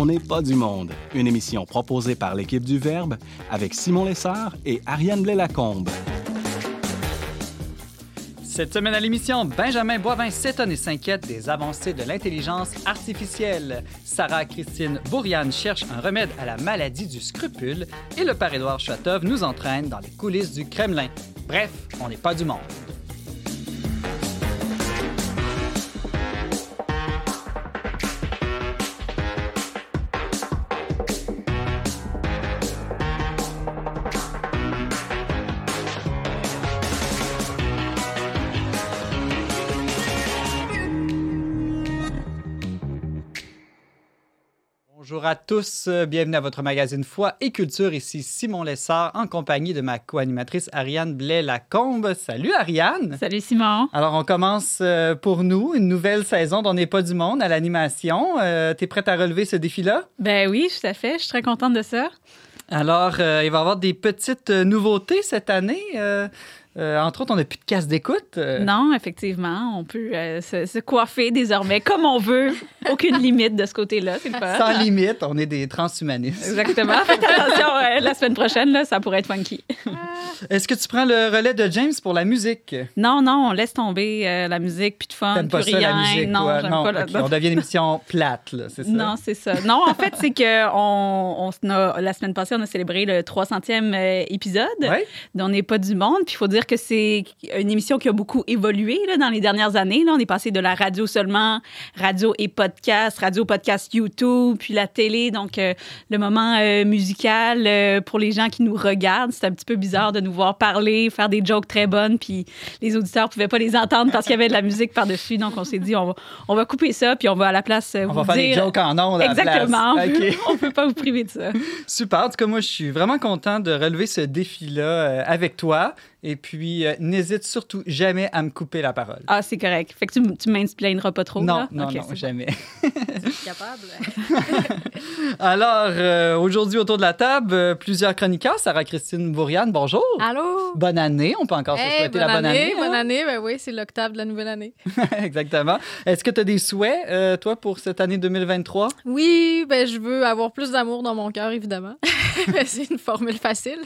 On n'est pas du monde, une émission proposée par l'équipe du Verbe avec Simon Lessard et Ariane Blais-Lacombe. Cette semaine à l'émission, Benjamin Boivin s'étonne et s'inquiète des avancées de l'intelligence artificielle. Sarah Christine Bourriane cherche un remède à la maladie du scrupule et le père Édouard Chatov nous entraîne dans les coulisses du Kremlin. Bref, on n'est pas du monde. À tous, euh, bienvenue à votre magazine Foi et Culture. Ici Simon Lessard en compagnie de ma co-animatrice Ariane Blais-Lacombe. Salut Ariane! Salut Simon! Alors on commence euh, pour nous une nouvelle saison d'On n'est pas du monde à l'animation. Euh, T'es prête à relever ce défi-là? Ben oui, tout à fait. Je suis très contente de ça. Alors, euh, il va y avoir des petites nouveautés cette année. Euh, euh, entre autres, on n'a plus de casse d'écoute. Euh, Non, effectivement, on peut euh, se, se coiffer désormais comme on veut. Aucune limite de ce côté-là, c'est fun. Sans limite, on est des transhumanistes. Exactement. Faites attention, la semaine prochaine, là, ça pourrait être funky. Est-ce que tu prends le relais de James pour la musique? Non, non, on laisse tomber la musique, plus de fun, T'aimes pas plus ça, rien. la musique? non, j'aime pas la... On devient une émission plate, là, c'est ça? Non, c'est ça. Non, en fait, c'est que on, on a- la semaine passée, on a célébré le 300e euh, épisode. Ouais? On n'est pas du monde. Puis il faut dire que c'est une émission qui a beaucoup évolué là, dans les dernières années. Là. On est passé de la radio seulement, radio et podcast, radio, podcast, YouTube, puis la télé. Donc, euh, le moment euh, musical euh, pour les gens qui nous regardent, c'est un petit peu bizarre de nous voir parler, faire des jokes très bonnes, puis les auditeurs pouvaient pas les entendre parce qu'il y avait de la musique par-dessus. Donc, on s'est dit, on va, on va couper ça, puis on va à la place On vous va faire des dire... jokes en ondes à la place. Exactement. On. On peut pas vous priver de ça. Super. En tout cas, moi, je suis vraiment content de relever ce défi-là avec toi. Et puis, euh, n'hésite surtout jamais à me couper la parole. Ah, c'est correct. Fait que tu, tu m'explaineras pas trop. non, là? non, Ok, non, c'est bon. jamais. capable. Alors, euh, aujourd'hui, autour de la table, euh, plusieurs chroniqueurs. Sarah-Christine Bourriane, bonjour. Allô? Bonne année. On peut encore se souhaiter bonne la bonne année, année. bonne hein? année. Ben oui, c'est l'octave de la nouvelle année. Exactement. Est-ce que tu as des souhaits, euh, toi, pour cette année 2023? Oui, ben je veux avoir plus d'amour dans mon cœur, évidemment. c'est une formule facile.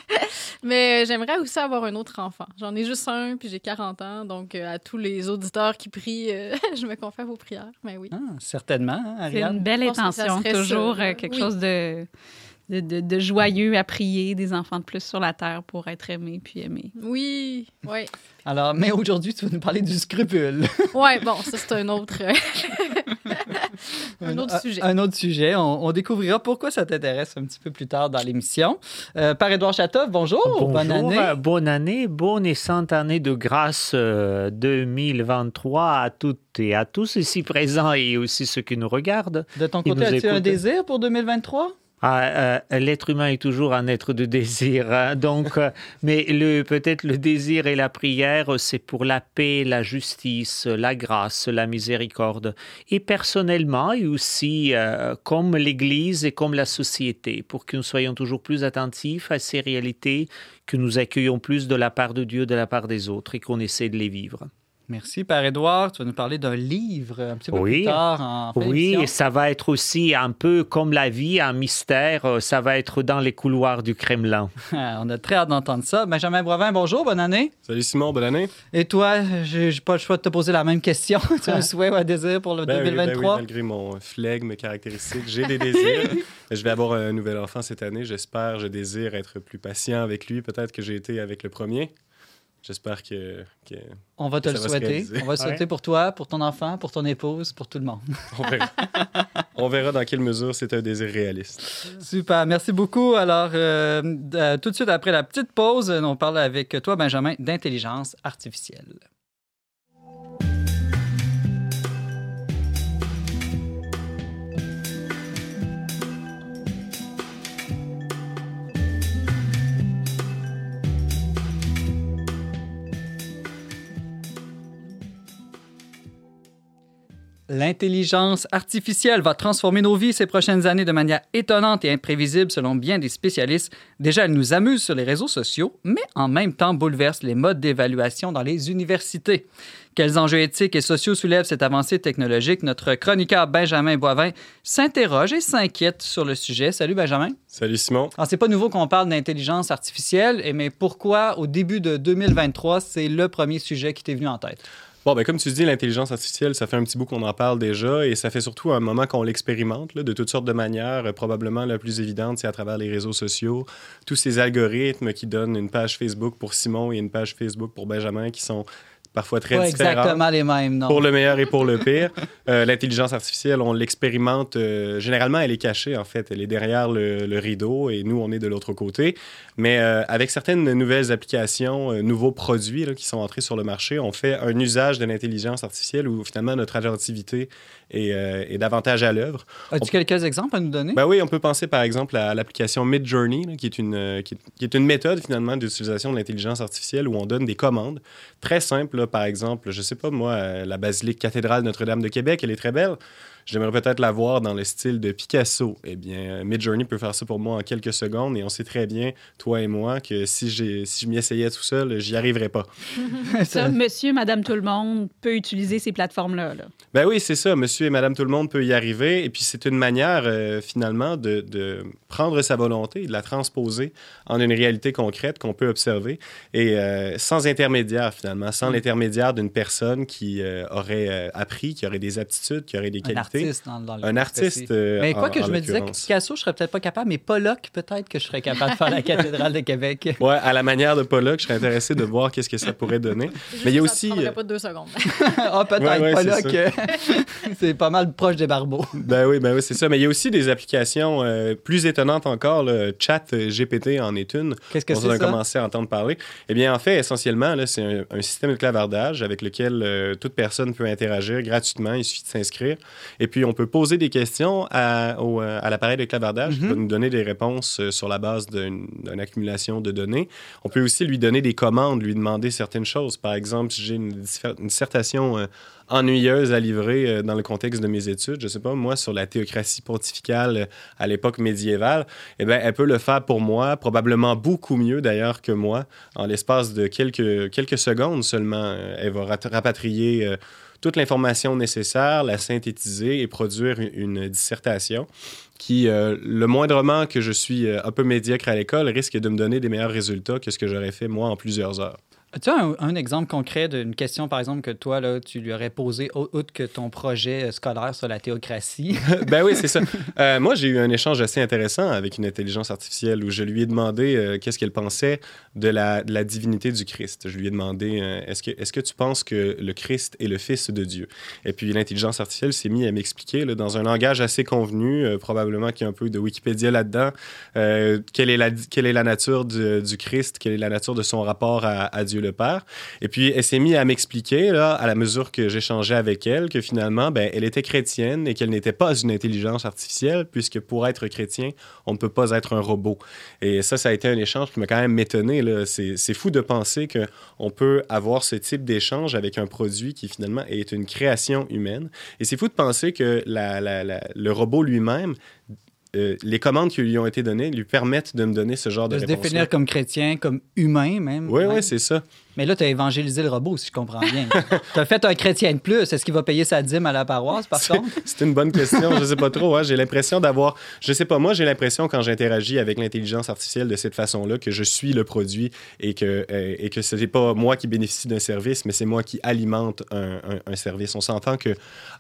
Mais j'aimerais aussi avoir un autre J'en ai juste un, puis j'ai 40 ans. Donc, euh, à tous les auditeurs qui prient, euh, je me confie à vos prières. Ben oui. Ah, certainement, hein, C'est une belle intention. Toujours ça, euh, quelque Oui. chose de, de, de- de joyeux à prier, des enfants de plus sur la terre pour être aimés puis aimés. Oui, oui. Alors, mais aujourd'hui, tu vas nous parler du scrupule. Ouais, bon, ça, c'est un autre, un autre sujet. Un autre sujet. On, on découvrira pourquoi ça t'intéresse un petit peu plus tard dans l'émission. Euh, par Édouard Chatov, bonjour. Bonjour, Bonne année. euh, bonne année, bonne et sainte année de grâce euh, 2023 à toutes et à tous ici présents et aussi ceux qui nous regardent. De ton côté, as-tu un désir pour 2023? Ah, euh, L'être humain est toujours un être de désir, hein. donc, euh, mais peut-être le désir et la prière, c'est pour la paix, la justice, la grâce, la miséricorde, et personnellement et aussi euh, comme l'Église et comme la société, pour que nous soyons toujours plus attentifs à ces réalités, que nous accueillons plus de la part de Dieu, de la part des autres, et qu'on essaie de les vivre. Merci, Père Édouard. Tu vas nous parler d'un livre un petit peu Oui. plus tard en fin Oui, et ça va être aussi un peu comme la vie, un mystère. euh, Ça va être dans les couloirs du Kremlin. On a très hâte d'entendre ça. Benjamin Boivin, bonjour, bonne année. Salut Simon, bonne année. Et toi, j'ai pas le choix de te poser la même question. tu as un souhait ou un désir pour le Ben oui, ben oui, 2023? malgré mon flegme caractéristique, j'ai des désirs. je vais avoir un nouvel enfant cette année. J'espère, je désire être plus patient avec lui, peut-être que j'ai été avec le premier. J'espère que, que- On va te Ça le va souhaiter. On va le souhaiter Ouais. pour toi, pour ton enfant, pour ton épouse, pour tout le monde. on verra. on verra dans quelle mesure c'est un désir réaliste. Super, merci beaucoup. Alors, euh, euh, tout de suite après la petite pause, on parle avec toi, Benjamin, d'intelligence artificielle. L'intelligence artificielle va transformer nos vies ces prochaines années de manière étonnante et imprévisible selon bien des spécialistes. Déjà, elle nous amuse sur les réseaux sociaux, mais en même temps bouleverse les modes d'évaluation dans les universités. Quels enjeux éthiques et sociaux soulève cette avancée technologique? Notre chroniqueur Benjamin Boivin s'interroge et s'inquiète sur le sujet. Salut Benjamin. Salut Simon. Alors, c'est pas nouveau qu'on parle d'intelligence artificielle, mais pourquoi au début de 2023, c'est le premier sujet qui t'est venu en tête? Bon, ben, comme tu dis, l'intelligence artificielle, ça fait un petit bout qu'on en parle déjà et ça fait surtout un moment qu'on l'expérimente là, de toutes sortes de manières. Euh, probablement la plus évidente, c'est à travers les réseaux sociaux. Tous ces algorithmes qui donnent une page Facebook pour Simon et une page Facebook pour Benjamin qui sont parfois très Pas différentes. exactement les mêmes, non. Pour le meilleur et pour le pire. Euh, L'intelligence artificielle, on l'expérimente. euh, généralement, elle est cachée, en fait. Elle est derrière le, le rideau et nous, on est de l'autre côté. Mais euh, avec certaines nouvelles applications, nouveaux produits là, qui sont entrés sur le marché, on fait un usage de l'intelligence artificielle où finalement notre attentivité est, euh, est davantage à l'œuvre. As-tu quelques exemples à nous donner? Ben oui, on peut penser par exemple à l'application Midjourney, là, qui, est une, euh, qui, est, qui est une méthode finalement d'utilisation de l'intelligence artificielle où on donne des commandes très simples. là. par exemple, je sais pas moi, euh, la basilique cathédrale Notre-Dame de Québec, elle est très belle. J'aimerais peut-être la voir dans le style de Picasso. Eh bien, euh, Midjourney peut faire ça pour moi en quelques secondes et on sait très bien, toi et moi, que si, si je m'y essayais tout seul, j'y arriverais pas. Ça, monsieur, madame, tout le monde peut utiliser ces plateformes-là. là. Ben oui, c'est ça. Monsieur et Madame tout le monde peut y arriver. Et puis, c'est une manière, euh, finalement, de, de prendre sa volonté et de la transposer en une réalité concrète qu'on peut observer. Et euh, sans intermédiaire, finalement, sans l'intermédiaire d'une personne qui euh, aurait appris, qui aurait des aptitudes, qui aurait des qualités. Artiste dans, dans le Un artiste. euh, Mais en- quoi que en je me disais que. Picasso, je serais peut-être pas capable, mais Pollock, peut-être que je serais capable de faire la cathédrale de Québec. Ouais, à la manière de Pollock, je serais intéressé de voir qu'est-ce que ça pourrait donner. Juste Mais il y a que ça aussi, prendrait euh, pas deux secondes. Ah, peut-être Ouais, ouais, Pollock. c'est pas mal proche des barbeaux. Ben oui, ben oui, c'est ça. Mais il y a aussi des applications euh, plus étonnantes encore. Le chat GPT en est une. Qu'est-ce que c'est on a ça? commencé à entendre parler. Eh bien, en fait, essentiellement, c'est un, un système de clavardage avec lequel euh, toute personne peut interagir gratuitement. Il suffit de s'inscrire. Et puis, on peut poser des questions à, au, euh, à l'appareil de clavardage qui Mhm. va nous donner des réponses euh, sur la base d'une accumulation de données. On peut aussi lui donner des commandes, lui demander certaines choses. Par exemple, si j'ai une, dissertation euh, ennuyeuse à livrer euh, dans le contexte de mes études, je sais pas, moi, sur la théocratie pontificale euh, à l'époque médiévale, eh bien, elle peut le faire pour moi, probablement beaucoup mieux d'ailleurs que moi. En l'espace de quelques, quelques secondes seulement, elle va rapatrier toute l'information nécessaire, la synthétiser et produire une, dissertation qui, euh, le moindrement que je suis euh, un peu médiocre à l'école, risque de me donner des meilleurs résultats que ce que j'aurais fait moi en plusieurs heures. As-tu un, un exemple concret d'une question, par exemple, que toi, là, tu lui aurais posée, au- outre que ton projet euh, scolaire sur la théocratie? ben oui, c'est ça. Euh, moi, j'ai eu un échange assez intéressant avec une intelligence artificielle où je lui ai demandé euh, qu'est-ce qu'elle pensait de la, divinité du Christ. Je lui ai demandé est-ce que, est que tu penses que le Christ est le Fils de Dieu? Et puis l'intelligence artificielle s'est mise à m'expliquer dans un langage assez convenu, probablement qu'il y a un peu de Wikipédia là-dedans, quelle, est la, nature du, du Christ, quelle est la nature de son rapport à, à Dieu Père. Et puis elle s'est mise à m'expliquer, là, à la mesure que j'échangeais avec elle, que finalement, ben, elle était chrétienne et qu'elle n'était pas une intelligence artificielle, puisque pour être chrétien, on ne peut pas être un robot. Et ça, ça a été un échange qui m'a quand même étonné. C'est fou de penser qu'on peut avoir ce type d'échange avec un produit qui finalement est une création humaine. Et c'est fou de penser que le robot lui-même, euh, les commandes qui lui ont été données lui permettent de me donner ce genre de, de se réponse. définir comme chrétien, comme humain même. Oui, oui, c'est ça. Mais là, tu as évangélisé le robot, si je comprends bien. tu as fait un chrétien de plus. Est-ce qu'il va payer sa dîme à la paroisse, par contre? C'est une bonne question. Je sais pas trop. hein. J'ai l'impression d'avoir. Je sais pas. Moi, j'ai l'impression quand j'interagis avec l'intelligence artificielle de cette façon-là que je suis le produit et que euh, et que ce n'est pas moi qui bénéficie d'un service, mais c'est moi qui alimente un, un- un service. On s'entend que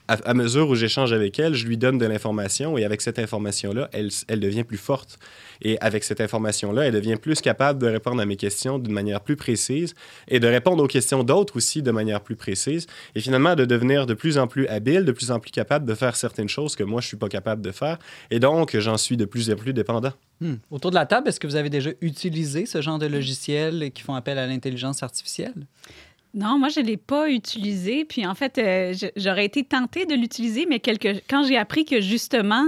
à, à mesure où j'échange avec elle, je lui donne de l'information et avec cette information-là, elle, elle devient plus forte. Et avec cette information-là, elle devient plus capable de répondre à mes questions d'une manière plus précise et de répondre aux questions d'autres aussi de manière plus précise. Et finalement, de devenir de plus en plus habile, de plus en plus capable de faire certaines choses que moi, je suis pas capable de faire. Et donc, j'en suis de plus en plus dépendant. Hmm. Autour de la table, est-ce que vous avez déjà utilisé ce genre de logiciels qui font appel à l'intelligence artificielle? Non, moi, je ne l'ai pas utilisé. Puis en fait, euh, j'aurais été tentée de l'utiliser, mais quelque... quand j'ai appris que justement,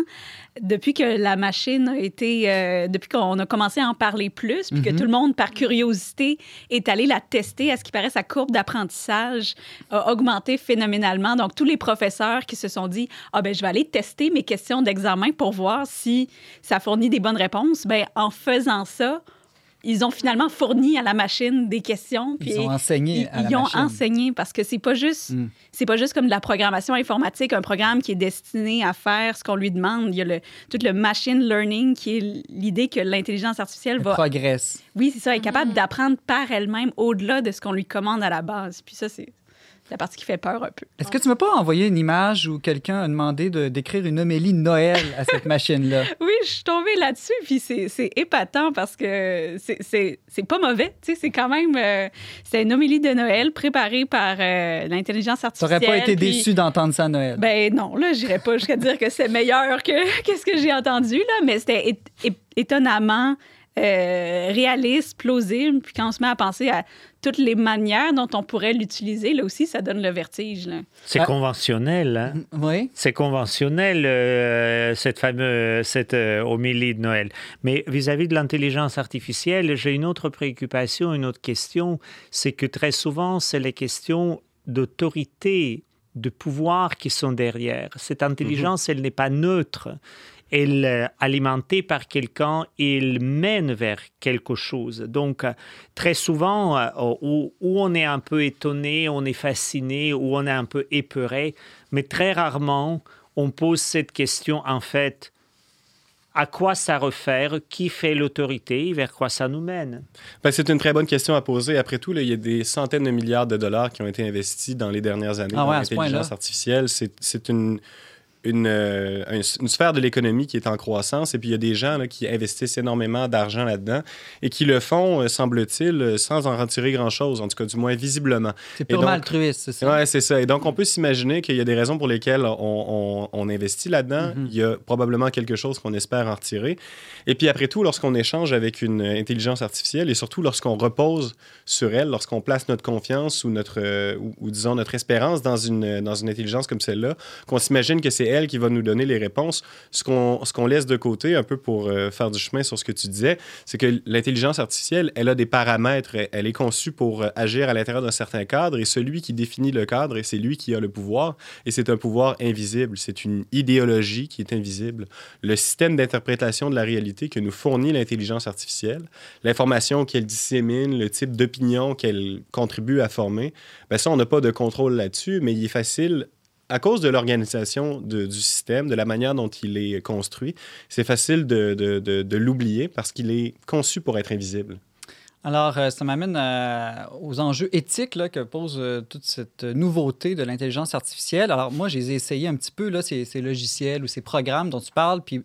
depuis que la machine a été. euh, depuis qu'on a commencé à en parler plus, puis que Mhm. tout le monde, par curiosité, est allé la tester, à ce qui paraît, sa courbe d'apprentissage a augmenté phénoménalement. Donc, tous les professeurs qui se sont dit Ah, ben, je vais aller tester mes questions d'examen pour voir si ça fournit des bonnes réponses. Ben, en faisant ça, ils ont finalement fourni à la machine des questions. Puis Ils ont enseigné ils, à la ils ont machine. enseigné parce que c'est pas juste Mm. c'est pas juste comme de la programmation informatique, un programme qui est destiné à faire ce qu'on lui demande. Il y a le, tout le machine learning qui est l'idée que l'intelligence artificielle Elle va progresse. oui, c'est ça, est capable d'apprendre par elle-même au-delà de ce qu'on lui commande à la base. Puis ça c'est la partie qui fait peur un peu. Est-ce que tu m'as pas envoyé une image où quelqu'un a demandé de d'écrire une homélie de Noël à cette machine-là? Oui, je suis tombée là-dessus, puis c'est c'est épatant parce que c'est- c'est c'est pas mauvais. Tu sais, c'est quand même. euh, c'est une homélie de Noël préparée par euh, l'intelligence Tu artificielle. n'aurais pas été puis- déçu d'entendre ça à Noël. Ben non, là, j'irais pas jusqu'à dire que c'est meilleur que qu'est-ce que j'ai entendu, là, mais c'était é- é- étonnamment euh, réaliste, plausible. Puis quand on se met à penser à toutes les manières dont on pourrait l'utiliser, là aussi, ça donne le vertige. Là. C'est Ah. conventionnel, hein? oui. C'est conventionnel, euh, cette fameuse cette, euh, homélie de Noël. Mais vis-à-vis de l'intelligence artificielle, j'ai une autre préoccupation, une autre question. C'est que très souvent, c'est les questions d'autorité, de pouvoir qui sont derrière. Cette intelligence, elle n'est pas neutre. Elle est alimentée par quelqu'un elle mène vers quelque chose. Donc, euh, très souvent, euh, où, où on est un peu étonné, on est fasciné, où on est un peu épeuré, mais très rarement, on pose cette question, en fait, à quoi ça réfère, qui fait l'autorité, vers quoi ça nous mène? Ben, c'est une très bonne question à poser. Après tout, là, il y a des centaines de milliards de dollars qui ont été investis dans les dernières années Ah dans ouais, l'intelligence artificielle. C'est une, une, euh, une, une sphère de l'économie qui est en croissance. Et puis, il y a des gens là, qui investissent énormément d'argent là-dedans et qui le font, euh, semble-t-il, euh, sans en retirer grand-chose, en tout cas, du moins visiblement. C'est purement altruiste, c'est ça? Ouais, c'est ça. Et donc, on peut s'imaginer qu'il y a des raisons pour lesquelles on, on- on investit là-dedans. Mhm. Il y a probablement quelque chose qu'on espère en retirer. Et puis, après tout, lorsqu'on échange avec une intelligence artificielle et surtout lorsqu'on repose sur elle, lorsqu'on place notre confiance ou, notre, ou, ou, disons, notre espérance dans une, dans une intelligence comme celle-là, qu'on s'imagine que c'est elle qui va nous donner les réponses, ce qu'on laisse de côté, un peu pour euh, faire du chemin sur ce que tu disais, c'est que l'intelligence artificielle, elle a des paramètres. Elle- est conçue pour euh, agir à l'intérieur d'un certain cadre et celui qui définit le cadre, c'est lui qui a le pouvoir. Et c'est un pouvoir invisible. C'est une idéologie qui est invisible. Le système d'interprétation de la réalité que nous fournit l'intelligence artificielle, l'information qu'elle dissémine, le type d'opinion qu'elle contribue à former, ben ça, on n'a pas de contrôle là-dessus, mais il est facile à cause de l'organisation du système, de la manière dont il est construit, c'est facile de, l'oublier parce qu'il est conçu pour être invisible. Alors, euh, ça m'amène euh, aux enjeux éthiques que pose euh, toute cette nouveauté de l'intelligence artificielle. Alors, moi, j'ai essayé un petit peu là, ces, ces logiciels ou ces programmes dont tu parles, puis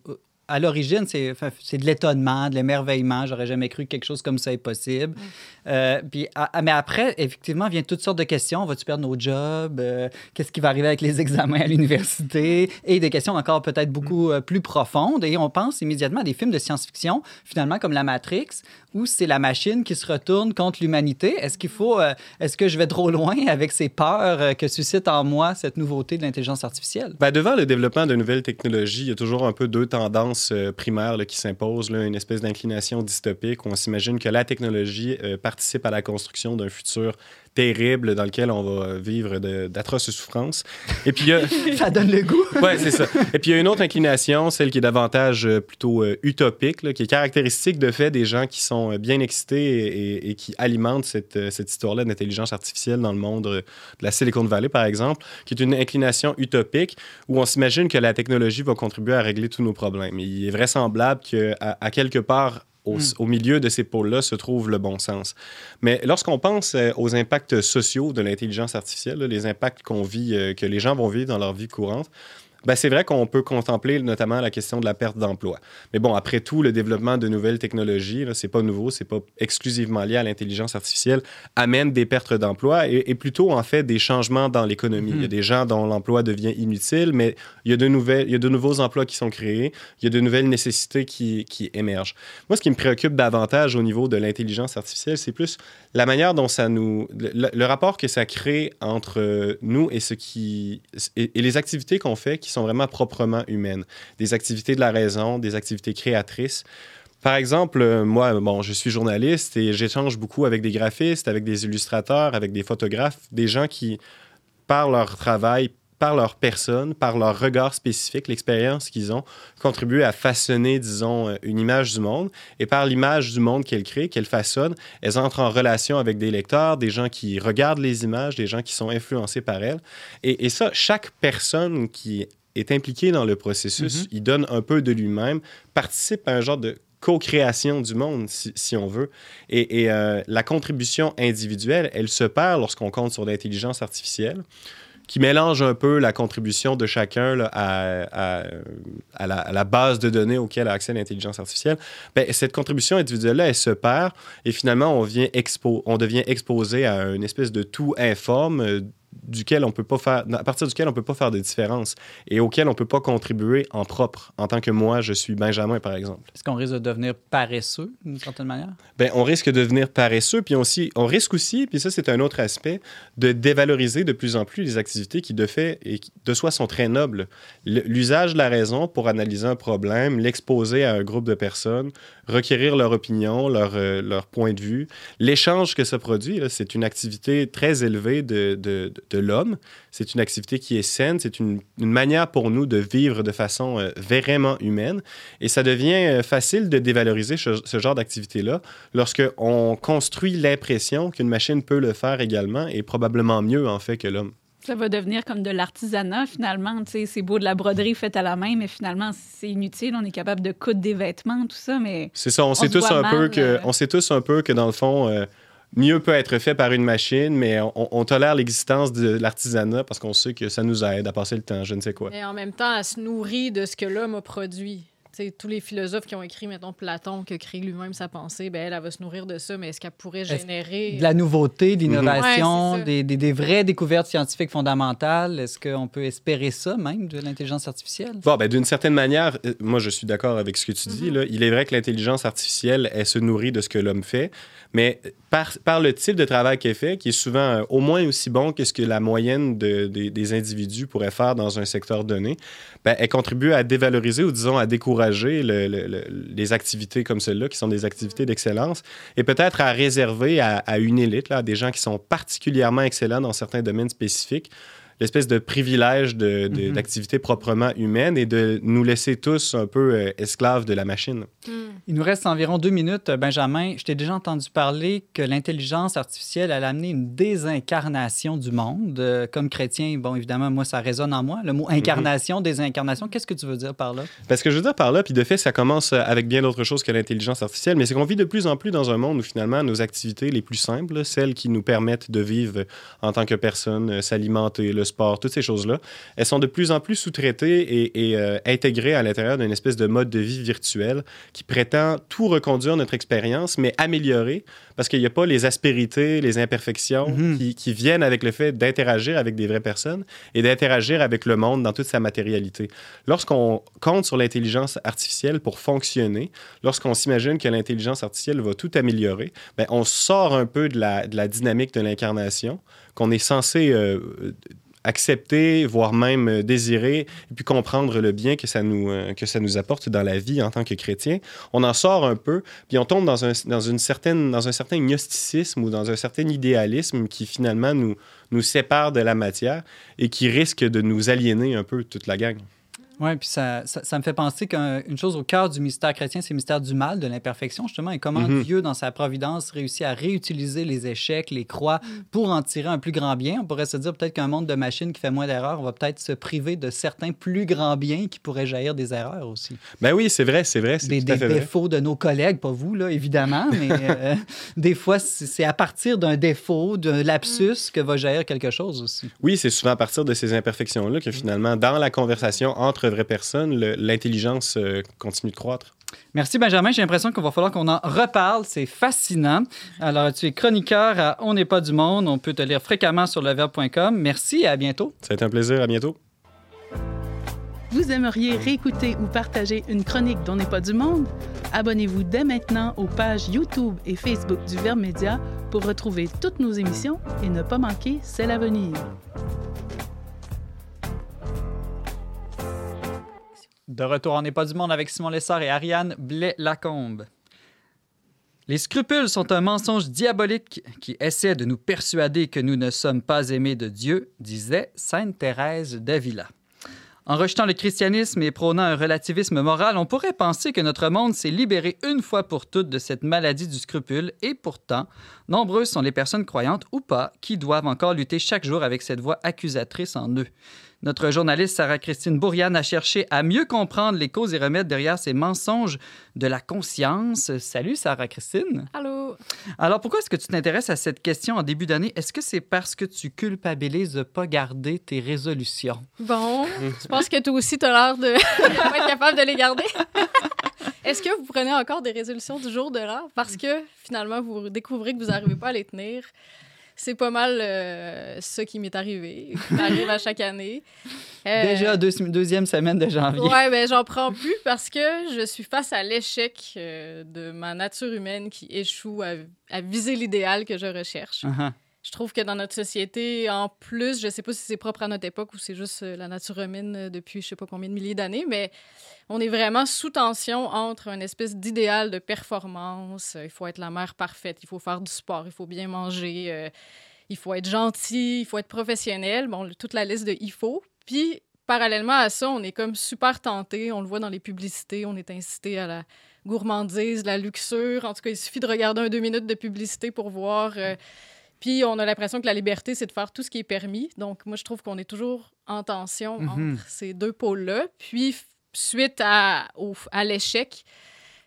à l'origine, c'est de l'étonnement, de l'émerveillement. J'aurais jamais cru que quelque chose comme ça est possible. Euh, puis, à- à- mais après, effectivement, viennent toutes sortes de questions. Vas-tu perdre nos jobs? Euh, Qu'est-ce qui va arriver avec les examens à l'université? Et des questions encore peut-être beaucoup euh, plus profondes. Et on pense immédiatement à des films de science-fiction, finalement, comme La Matrix, où c'est la machine qui se retourne contre l'humanité. Est-ce qu'il faut... euh, Est-ce que je vais trop loin avec ces peurs euh, que suscite en moi cette nouveauté de l'intelligence artificielle? Ben, devant le développement de nouvelles technologies, il y a toujours un peu deux tendances euh, primaires là, qui s'imposent. là. Une espèce d'inclination dystopique où on s'imagine que la technologie euh, participe à la construction d'un futur terrible dans lequel on va vivre d'atroces souffrances. Et puis, a... Ça donne le goût. Ouais, c'est ça. Et puis, il y a une autre inclination, celle qui est davantage euh, plutôt euh, utopique, là, qui est caractéristique de fait des gens qui sont euh, bien excités et, et- et qui alimentent cette, cette histoire-là d'intelligence artificielle dans le monde de la Silicon Valley, par exemple, qui est une inclination utopique où on s'imagine que la technologie va contribuer à régler tous nos problèmes. Et il est vraisemblable qu'à à quelque part, au, Mm. au milieu de ces pôles-là se trouve le bon sens. Mais lorsqu'on pense euh, aux impacts sociaux de l'intelligence artificielle, les impacts qu'on vit, euh, que les gens vont vivre dans leur vie courante, ben, c'est vrai qu'on peut contempler notamment la question de la perte d'emploi. Mais bon, après tout, le développement de nouvelles technologies, ce n'est pas nouveau, c'est pas exclusivement lié à l'intelligence artificielle, amène des pertes d'emploi et, plutôt en fait des changements dans l'économie. Il y a mhm. des gens dont l'emploi devient inutile, mais il y, a de nouvelles, il y a de nouveaux emplois qui sont créés, il y a de nouvelles nécessités qui, qui émergent. Moi, ce qui me préoccupe davantage au niveau de l'intelligence artificielle, c'est plus la manière dont ça nous... Le, rapport que ça crée entre nous et ce qui... et les activités qu'on fait qui sont vraiment proprement humaines. Des activités de la raison, des activités créatrices. Par exemple, euh, moi, bon, je suis journaliste et j'échange beaucoup avec des graphistes, avec des illustrateurs, avec des photographes, des gens qui, par leur travail, par leur personne, par leur regard spécifique, l'expérience qu'ils ont, contribuent à façonner, disons, euh, une image du monde. Et par l'image du monde qu'elles créent, qu'elles façonnent, elles entrent en relation avec des lecteurs, des gens qui regardent les images, des gens qui sont influencés par elles. Et, et ça, chaque personne qui est impliquée dans le processus, mm-hmm. il donne un peu de lui-même, participe à un genre de co-création du monde, si, on veut. Et, euh, la contribution individuelle, elle se perd lorsqu'on compte sur l'intelligence artificielle qui mélange un peu la contribution de chacun à, à, la, base de données auquel a accès l'intelligence artificielle, ben, cette contribution individuelle-là, elle se perd et finalement, on, vient expo on devient exposé à une espèce de tout informe euh, duquel on peut pas faire, à partir duquel on peut pas faire de différence et auquel on peut pas contribuer en propre, en tant que moi, je suis Benjamin, par exemple. Est-ce qu'on risque de devenir paresseux, d'une certaine manière? Ben, on risque de devenir paresseux, puis aussi, on risque aussi, puis ça, c'est un autre aspect, de dévaloriser de plus en plus les activités qui, de fait et de soi, sont très nobles. L'usage de la raison pour analyser un problème, l'exposer à un groupe de personnes, requérir leur opinion, leur, euh, leur point de vue, l'échange que ça produit, c'est une activité très élevée de, de de l'homme. C'est une activité qui est saine, c'est une, manière pour nous de vivre de façon euh, vraiment humaine. Et ça devient euh, facile de dévaloriser ce, genre d'activité-là lorsqu'on construit l'impression qu'une machine peut le faire également et probablement mieux en fait que l'homme. Ça va devenir comme de l'artisanat finalement. C'est beau de la broderie faite à la main, mais finalement, c'est inutile. On est capable de coudre des vêtements, tout ça, mais. C'est ça. On, sait tous un peu que, euh. on sait tous un peu que dans le fond, mieux peut être fait par une machine, mais on, tolère l'existence de l'artisanat parce qu'on sait que ça nous aide à passer le temps, je ne sais quoi. Et en même temps, elle se nourrit de ce que l'homme a produit tous les philosophes qui ont écrit, mettons, Platon, qui a créé lui-même sa pensée, ben, elle, va se nourrir de ça, mais est-ce qu'elle pourrait générer... De la nouveauté, de l'innovation, des, des, vraies découvertes scientifiques fondamentales? Est-ce qu'on peut espérer ça même de l'intelligence artificielle? Bon, ben, d'une certaine manière, euh, moi, je suis d'accord avec ce que tu dis. Là. Il est vrai que l'intelligence artificielle, elle se nourrit de ce que l'homme fait, mais par, le type de travail qu'elle fait, qui est souvent euh, au moins aussi bon que ce que la moyenne de, des individus pourraient faire dans un secteur donné, ben, elle contribue à dévaloriser ou, disons, à décourager les activités comme celles-là, qui sont des activités d'excellence, et peut-être à réserver à, une élite, là, à des gens qui sont particulièrement excellents dans certains domaines spécifiques, l'espèce de privilège d'activité de, proprement humaine et de nous laisser tous un peu euh, esclaves de la machine. Hmm. Il nous reste environ deux minutes, Benjamin. Je t'ai déjà entendu parler que l'intelligence artificielle a amené une désincarnation du monde. Euh, comme chrétien, bon, évidemment, moi, ça résonne en moi. Le mot incarnation, désincarnation, qu'est-ce que tu veux dire par là? Parce que je veux dire par là, puis de fait, ça commence avec bien d'autres choses que l'intelligence artificielle, mais c'est qu'on vit de plus en plus dans un monde où finalement nos activités les plus simples, celles qui nous permettent de vivre en tant que personne, euh, s'alimenter, le sport, toutes ces choses-là, elles sont de plus en plus sous-traitées et, euh, intégrées à l'intérieur d'une espèce de mode de vie virtuel qui prétend tout reconduire notre expérience, mais améliorer, parce qu'il n'y a pas les aspérités, les imperfections mhm. qui, qui, viennent avec le fait d'interagir avec des vraies personnes et d'interagir avec le monde dans toute sa matérialité. Lorsqu'on compte sur l'intelligence artificielle pour fonctionner, lorsqu'on s'imagine que l'intelligence artificielle va tout améliorer, bien, on sort un peu de la, de la dynamique de l'incarnation qu'on est censé euh, accepter, voire même euh, désirer, et puis comprendre le bien que ça nous, euh, que ça nous apporte dans la vie en tant que chrétien. On en sort un peu, puis on tombe dans un, dans une certaine, dans un certain gnosticisme ou dans un certain idéalisme qui finalement nous, nous sépare de la matière et qui risque de nous aliéner un peu toute la gang. Oui, puis ça, ça, ça me fait penser qu'une chose au cœur du mystère chrétien, c'est le mystère du mal, de l'imperfection, justement, et comment Mhm. Dieu, dans sa providence, réussit à réutiliser les échecs, les croix, pour en tirer un plus grand bien. On pourrait se dire peut-être qu'un monde de machines qui fait moins d'erreurs, on va peut-être se priver de certains plus grands biens qui pourraient jaillir des erreurs aussi. Ben oui, c'est vrai, c'est vrai, Des, vrai. défauts de nos collègues, pas vous, là, évidemment, mais euh, des fois, c'est c'est à partir d'un défaut, d'un lapsus, que va jaillir quelque chose aussi. Oui, c'est souvent à partir de ces imperfections-là que finalement, dans la conversation entre vraies personnes, l'intelligence euh, continue de croître. Merci Benjamin, j'ai l'impression qu'il va falloir qu'on en reparle, c'est fascinant. Alors tu es chroniqueur à On n'est pas du monde, on peut te lire fréquemment sur leverbe.com. Merci et à bientôt. Ça a été un plaisir, à bientôt. Vous aimeriez réécouter ou partager une chronique dont n'est pas du monde? Abonnez-vous dès maintenant aux pages YouTube et Facebook du Verbe Média pour retrouver toutes nos émissions et ne pas manquer celle à De retour On n'est du monde avec Simon Lessard et Ariane Blais-Lacombe. Les scrupules sont un mensonge diabolique qui essaie de nous persuader que nous ne sommes pas aimés de Dieu, disait Sainte Thérèse d'Avila. En rejetant le christianisme et prônant un relativisme moral, on pourrait penser que notre monde s'est libéré une fois pour toutes de cette maladie du scrupule, et pourtant, nombreuses sont les personnes croyantes ou pas qui doivent encore lutter chaque jour avec cette voix accusatrice en eux. Notre journaliste Sarah-Christine Bourriane a cherché à mieux comprendre les causes et remèdes derrière ces mensonges de la conscience. Salut Sarah-Christine. Allô? Alors pourquoi est-ce que tu t'intéresses à cette question en début d'année? Est-ce que c'est parce que tu culpabilises de ne pas garder tes résolutions? Bon, je pense que toi aussi, tu as l'air de pas être capable de les garder. Est-ce que vous prenez encore des résolutions du jour de l'an parce que finalement, vous découvrez que vous n'arrivez pas à les tenir? C'est pas mal euh, ça qui m'est arrivé, qui m'arrive à chaque année. Euh, Déjà deux- deuxième semaine de janvier. Ouais, ben j'en prends plus parce que je suis face à l'échec euh, de ma nature humaine qui échoue à, à viser l'idéal que je recherche. Uh-huh. Je trouve que dans notre société, en plus, je sais pas si c'est propre à notre époque ou c'est juste euh, la nature humaine euh, depuis je sais pas combien de milliers d'années, mais on est vraiment sous tension entre une espèce d'idéal de performance. Euh, Il faut être la mère parfaite, il faut faire du sport, il faut bien manger, il faut être gentil, il faut être professionnel. Bon, toute la liste de il faut. Puis, parallèlement à ça, on est comme super tenté. On le voit dans les publicités, on est incité à la gourmandise, la luxure. En tout cas, il suffit de regarder un deux minutes de publicité pour voir. Puis on a l'impression que la liberté, c'est de faire tout ce qui est permis. Donc moi, je trouve qu'on est toujours en tension Mhm. entre ces deux pôles-là. Puis suite à, au- à l'échec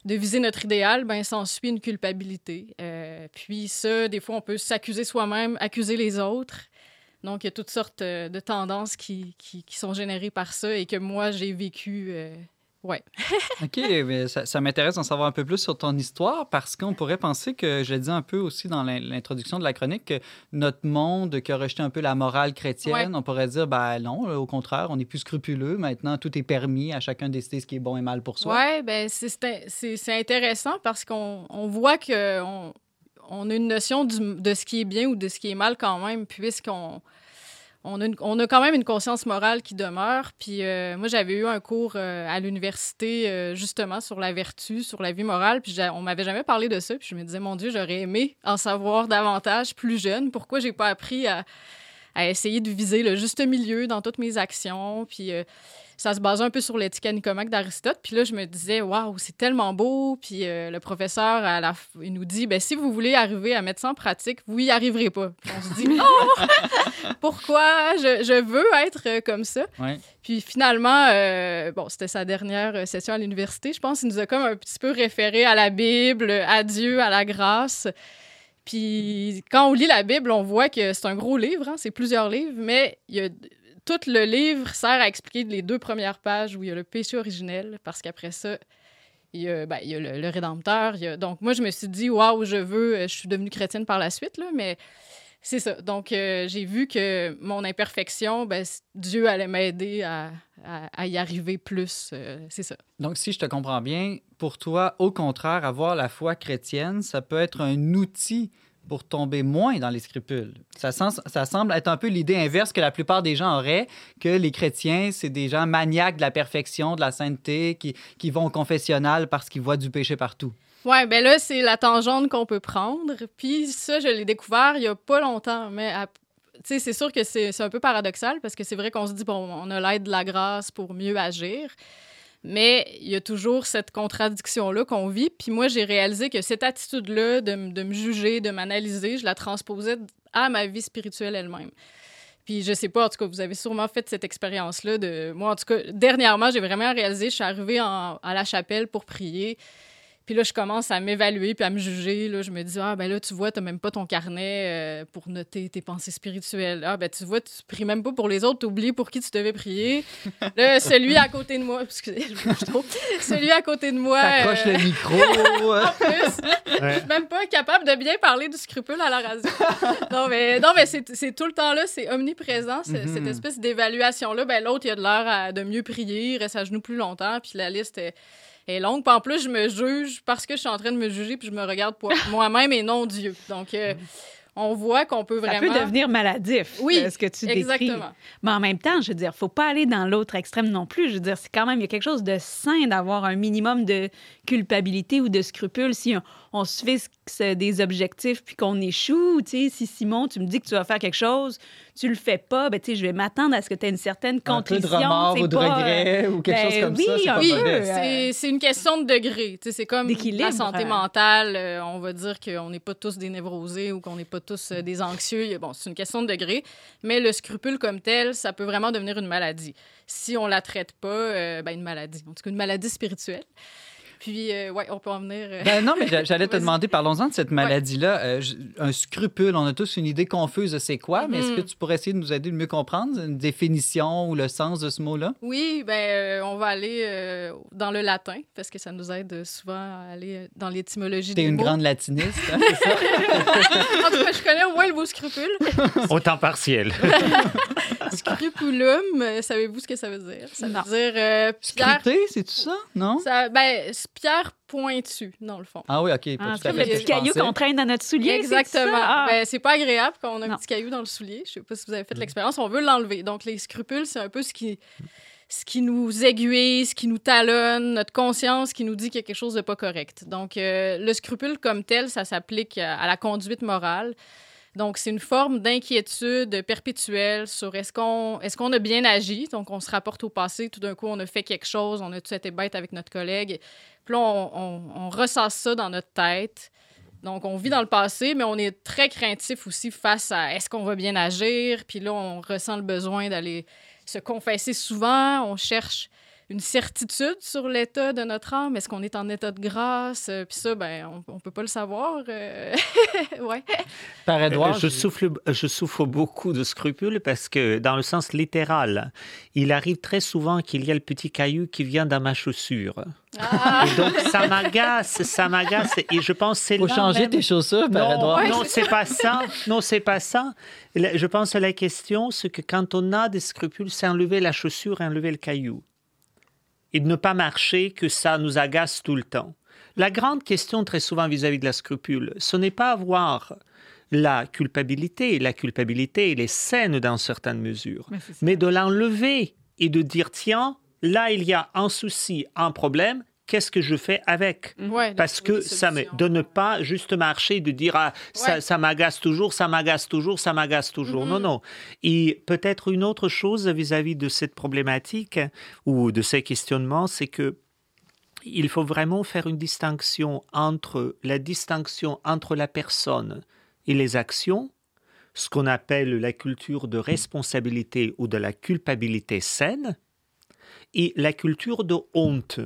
de viser notre idéal, ben s'ensuit une culpabilité. Euh, puis ça, des fois, on peut s'accuser soi-même, accuser les autres. Donc il y a toutes sortes euh, de tendances qui, qui, qui sont générées par ça et que moi, j'ai vécu. euh, ouais. OK, mais ça, ça m'intéresse d'en savoir un peu plus sur ton histoire parce qu'on pourrait penser que, je l'ai dit un peu aussi dans l'in- l'introduction de la chronique, que notre monde qui a rejeté un peu la morale chrétienne, Ouais. on pourrait dire, ben non, au contraire, on est plus scrupuleux. Maintenant, tout est permis, à chacun de décider ce qui est bon et mal pour soi. Ouais, ben c'est- c'est c'est- c'est intéressant parce qu'on on voit que on, on a une notion du- de ce qui est bien ou de ce qui est mal quand même, puisqu'on on a, on a quand même une conscience morale qui demeure. Puis euh, moi, j'avais eu un cours euh, à l'université euh, justement sur la vertu, sur la vie morale. Puis on m'avait jamais parlé de ça. Puis je me disais, mon Dieu, j'aurais aimé en savoir davantage plus jeune. Pourquoi j'ai pas appris à, à essayer de viser le juste milieu dans toutes mes actions? Puis ça se basait un peu sur l'éthique nicomaque d'Aristote. Puis là, je me disais, waouh, c'est tellement beau. Puis euh, le professeur, à la, f- il nous dit, ben, si vous voulez arriver à mettre ça en pratique, vous y arriverez pas. Puis on se dit, non, pourquoi je, je veux être euh, comme ça? Ouais. Puis finalement, euh, bon, c'était sa dernière session à l'université, je pense. Il nous a comme un petit peu référé à la Bible, à Dieu, à la grâce. Puis quand on lit la Bible, on voit que c'est un gros livre, hein, c'est plusieurs livres, mais il y a, tout le livre sert à expliquer les deux premières pages où il y a le péché originel, parce qu'après ça, il y a, ben, le, Rédempteur. donc moi, je me suis dit, waouh, je veux, je suis devenue chrétienne par la suite, là, mais c'est ça. Donc euh, j'ai vu que mon imperfection, ben, Dieu allait m'aider à y arriver plus. euh, c'est ça. Donc, si je te comprends bien, pour toi, au contraire, avoir la foi chrétienne, ça peut être un outil pour tomber moins dans les scrupules. Ça, semble être un peu l'idée inverse que la plupart des gens auraient, que les chrétiens, c'est des gens maniaques de la perfection, de la sainteté, qui, vont au confessionnal parce qu'ils voient du péché partout. Ouais, ben là, c'est la tangente qu'on peut prendre. Puis ça, je l'ai découvert il y a pas longtemps, mais c'est sûr que c'est c'est un peu paradoxal parce que c'est vrai qu'on se dit, bon, on a l'aide de la grâce pour mieux agir. Mais il y a toujours cette contradiction-là qu'on vit. Puis moi, j'ai réalisé que cette attitude-là de, me juger, de m'analyser, je la transposais à ma vie spirituelle elle-même. Puis je sais pas, en tout cas, vous avez sûrement fait cette expérience-là. De... Moi, en tout cas, dernièrement, j'ai vraiment réalisé, je suis arrivée en- à la chapelle pour prier. Puis là, je commence à m'évaluer puis à me juger. Là, je me dis, ah, ben là, tu vois, tu même pas ton carnet euh, pour noter tes pensées spirituelles. Ah, ben tu vois, tu pries même pas pour les autres, tu oublies pour qui tu devais prier. là, celui à côté de moi, excusez, je bouge trop. Celui à côté de moi. T'accroches euh, le micro. en plus, je suis même pas capable de bien parler du scrupule à la radio. non, mais, non, mais c'est c'est tout le temps là, c'est omniprésent, c'est- Mhm. cette espèce d'évaluation-là. Ben, L'autre, il a de l'air de mieux prier, il reste à genoux plus longtemps, puis la liste est, est longue. Puis en plus, je me juge parce que je suis en train de me juger, puis je me regarde pour moi-même et non Dieu. Donc, euh, on voit qu'on peut Ça vraiment. peut devenir maladif, Oui, euh, ce que tu décris. Exactement. Mais en même temps, je veux dire, faut pas aller dans l'autre extrême non plus. Je veux dire, c'est quand même, il y a quelque chose de sain d'avoir un minimum de culpabilité ou de scrupule si on, on se fixe des objectifs puis qu'on échoue. Tu sais, si Simon, tu me dis que tu vas faire quelque chose, tu le fais pas, ben, tu sais, je vais m'attendre à ce que tu aies une certaine un peu contrition. de remords c'est ou de pas, euh, regret ou quelque ben chose comme oui, ça. C'est un pas peu, modeste. euh, C'est une question de degré. Tu sais, C'est comme la santé mentale. euh, on va dire qu'on n'est pas tous des névrosés ou qu'on n'est pas tous euh, des anxieux. Bon, c'est une question de degré. Mais le scrupule comme tel, ça peut vraiment devenir une maladie. Si on la traite pas, euh, ben, une maladie. En tout cas, une maladie spirituelle. Puis, euh, ouais, on peut en venir. euh, Ben non, mais j'a- j'allais te demander, parlons-en de cette maladie-là. Euh, un scrupule, on a tous une idée confuse de c'est quoi, mais est-ce que tu pourrais essayer de nous aider de mieux comprendre une définition ou le sens de ce mot-là? Oui, ben, euh, on va aller euh, dans le latin parce que ça nous aide souvent à aller dans l'étymologie T'es des une mots. grande latiniste, hein, c'est ça? en tout cas, je connais au moins le mot scrupule. Au temps partiel. Scrupulum, savez-vous ce que ça veut dire? Ça veut Non. dire euh, Scruté, c'est-tu ça? Non? Ça, ben, pierre pointue, dans le fond. Ah oui, OK. Ah, c'est comme fait le petit caillou qu'on traîne dans notre soulier. Exactement. Ah. Ben, c'est pas agréable quand on a un Non. petit caillou dans le soulier. Je sais pas si vous avez Mm. fait l'expérience. On veut l'enlever. Donc, les scrupules, c'est un peu ce qui, ce qui nous aiguille, ce qui nous talonne, notre conscience qui nous dit qu'il y a quelque chose de pas correct. Donc, euh, le scrupule comme tel, ça s'applique à, à la conduite morale. Donc, c'est une forme d'inquiétude perpétuelle sur est-ce qu'on est a bien agi? Donc, on se rapporte au passé. Tout d'un coup, on a fait quelque chose. On a-tu été bête avec notre collègue? Puis là, on, on, on ressasse ça dans notre tête. Donc, on vit dans le passé, mais on est très craintif aussi face à est-ce qu'on va bien agir? Puis là, on ressent le besoin d'aller se confesser souvent. On cherche une certitude sur l'état de notre âme? Est-ce qu'on est en état de grâce? Euh, Puis ça, ben, on, on peut pas le savoir. euh, ouais. Par Edouard, Euh, je, souffle, je souffre beaucoup de scrupules parce que, dans le sens littéral, il arrive très souvent qu'il y a le petit caillou qui vient dans ma chaussure. Ah, Et donc, ça m'agace, ça m'agace. Et je pense que c'est faut changer même- tes chaussures, Par Non, Edouard. non, c'est pas ça. Non, c'est pas ça. Je pense à la question, c'est que quand on a des scrupules, c'est enlever la chaussure et enlever le caillou. Et de ne pas marcher, que ça nous agace tout le temps. La grande question très souvent vis-à-vis de la scrupule, ce n'est pas avoir la culpabilité. La culpabilité, elle est saine dans certaines mesures. Mais de l'enlever et de dire, tiens, là, il y a un souci, un problème, qu'est-ce que je fais avec? Ouais, parce que ça me, de ne pas juste marcher, de dire ah, ça, Ouais. ça m'agace toujours, ça m'agace toujours, ça m'agace toujours. Non, Mhm. non. Et peut-être une autre chose vis-à-vis de cette problématique ou de ces questionnements, c'est que il faut vraiment faire une distinction entre la distinction entre la personne et les actions, ce qu'on appelle la culture de responsabilité ou de la culpabilité saine, et la culture de honte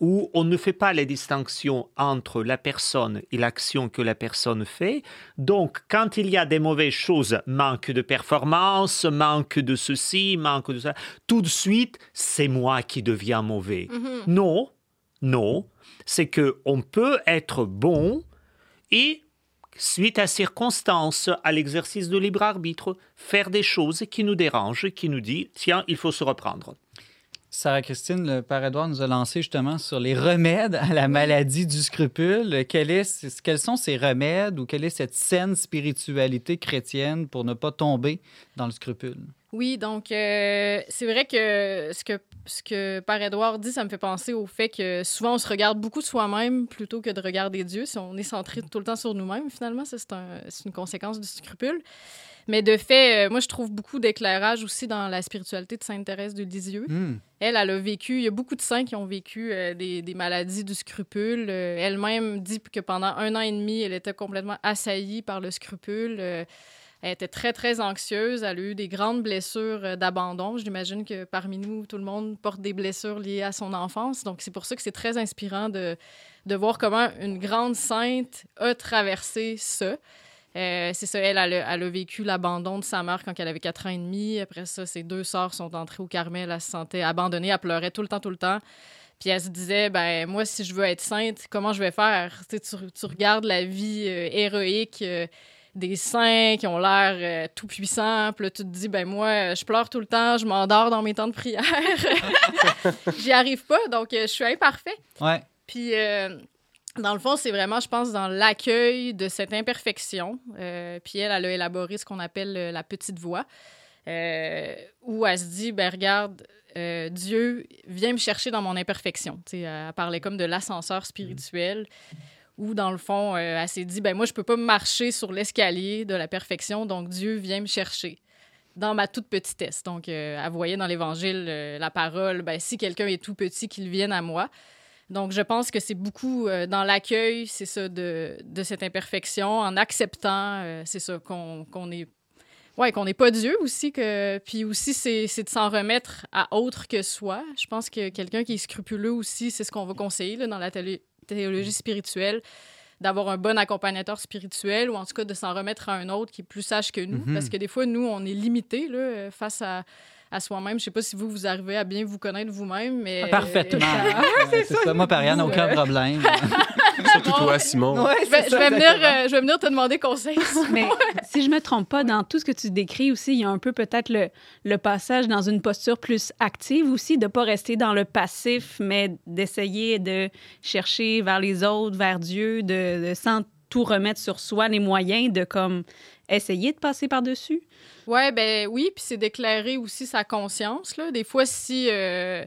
où on ne fait pas la distinction entre la personne et l'action que la personne fait. Donc, quand il y a des mauvaises choses, manque de performance, manque de ceci, manque de ça, tout de suite, c'est moi qui deviens mauvais. Mhm. Non, non, c'est que on peut être bon et suite à circonstances, à l'exercice de libre arbitre, faire des choses qui nous dérangent, qui nous dit tiens, il faut se reprendre. Sarah Christine, le Père nous a lancé justement sur les remèdes à la maladie du scrupule. Quels sont ces remèdes ou quelle est cette saine spiritualité chrétienne pour ne pas tomber dans le scrupule? Oui, donc euh, c'est vrai que ce que ce que Père Édouard dit, ça me fait penser au fait que souvent on se regarde beaucoup soi-même plutôt que de regarder Dieu. Si on est centré tout le temps sur nous-mêmes, finalement, ça c'est un, une conséquence du scrupule. Mais de fait, euh, moi je trouve beaucoup d'éclairage aussi dans la spiritualité de Sainte Thérèse de Lisieux. Hmm. Elle, elle a vécu, il y a beaucoup de saints qui ont vécu euh, des, des, maladies du scrupule. Euh, Elle-même dit que pendant un an et demi, elle était complètement assaillie par le scrupule. Euh, elle était très, très anxieuse. Elle a eu des grandes blessures d'abandon. J'imagine que parmi nous, tout le monde porte des blessures liées à son enfance. Donc, c'est pour ça que c'est très inspirant de, de voir comment une grande sainte a traversé ça. Euh, c'est ça, elle, elle a, elle a vécu l'abandon de sa mère quand elle avait 4 ans et demi. Après ça, ses deux sœurs sont entrées au Carmel. Elle se sentait abandonnée. Elle pleurait tout le temps, tout le temps. Puis elle se disait, ben moi, si je veux être sainte, comment je vais faire? Tu, tu, regardes la vie euh, héroïque euh, des saints qui ont l'air euh, tout puissants. Puis là, tu te dis, ben moi, je pleure tout le temps, je m'endors dans mes temps de prière. J'y arrive pas, donc je suis imparfait. Ouais. Puis dans le fond, c'est vraiment, je pense, dans l'accueil de cette imperfection. Euh, puis elle, elle a élaboré ce qu'on appelle euh, la petite voix, euh, où elle se dit, ben regarde, euh, Dieu vient me chercher dans mon imperfection. sais, elle parlait comme de l'ascenseur spirituel, où dans le fond, elle s'est dit, ben moi, je peux pas marcher sur l'escalier de la perfection, donc Dieu vient me chercher dans ma toute petitesse. Donc, elle voyait dans l'Évangile la parole, ben, si quelqu'un est tout petit, qu'il vienne à moi. Donc, je pense que c'est beaucoup euh, dans l'accueil, c'est ça, de, cette imperfection, en acceptant, euh, c'est ça, qu'on qu est. Ouais, qu'on n'est pas Dieu aussi. Que... Puis aussi, c'est de s'en remettre à autre que soi. Je pense que quelqu'un qui est scrupuleux aussi, c'est ce qu'on va conseiller là, dans la théologie spirituelle, d'avoir un bon accompagnateur spirituel ou en tout cas de s'en remettre à un autre qui est plus sage que nous. Mm -hmm. Parce que des fois, nous, on est limité là, face à à soi-même. Je sais pas si vous, vous arrivez à bien vous connaître vous-même, mais... Parfaitement. Euh, c'est ça. ça. Moi, aucun problème. Surtout toi, Simon. Ouais, je, vais, ça, je, vais venir, euh, je vais venir te demander conseil. Mais si je me trompe pas, dans tout ce que tu décris aussi, il y a un peu peut-être le, le passage dans une posture plus active aussi, de pas rester dans le passif, mais d'essayer de chercher vers les autres, vers Dieu, de, de sans tout remettre sur soi, les moyens de comme essayer de passer par-dessus. Ouais, ben oui, puis c'est d'éclairer aussi sa conscience. Là. Des fois, si euh,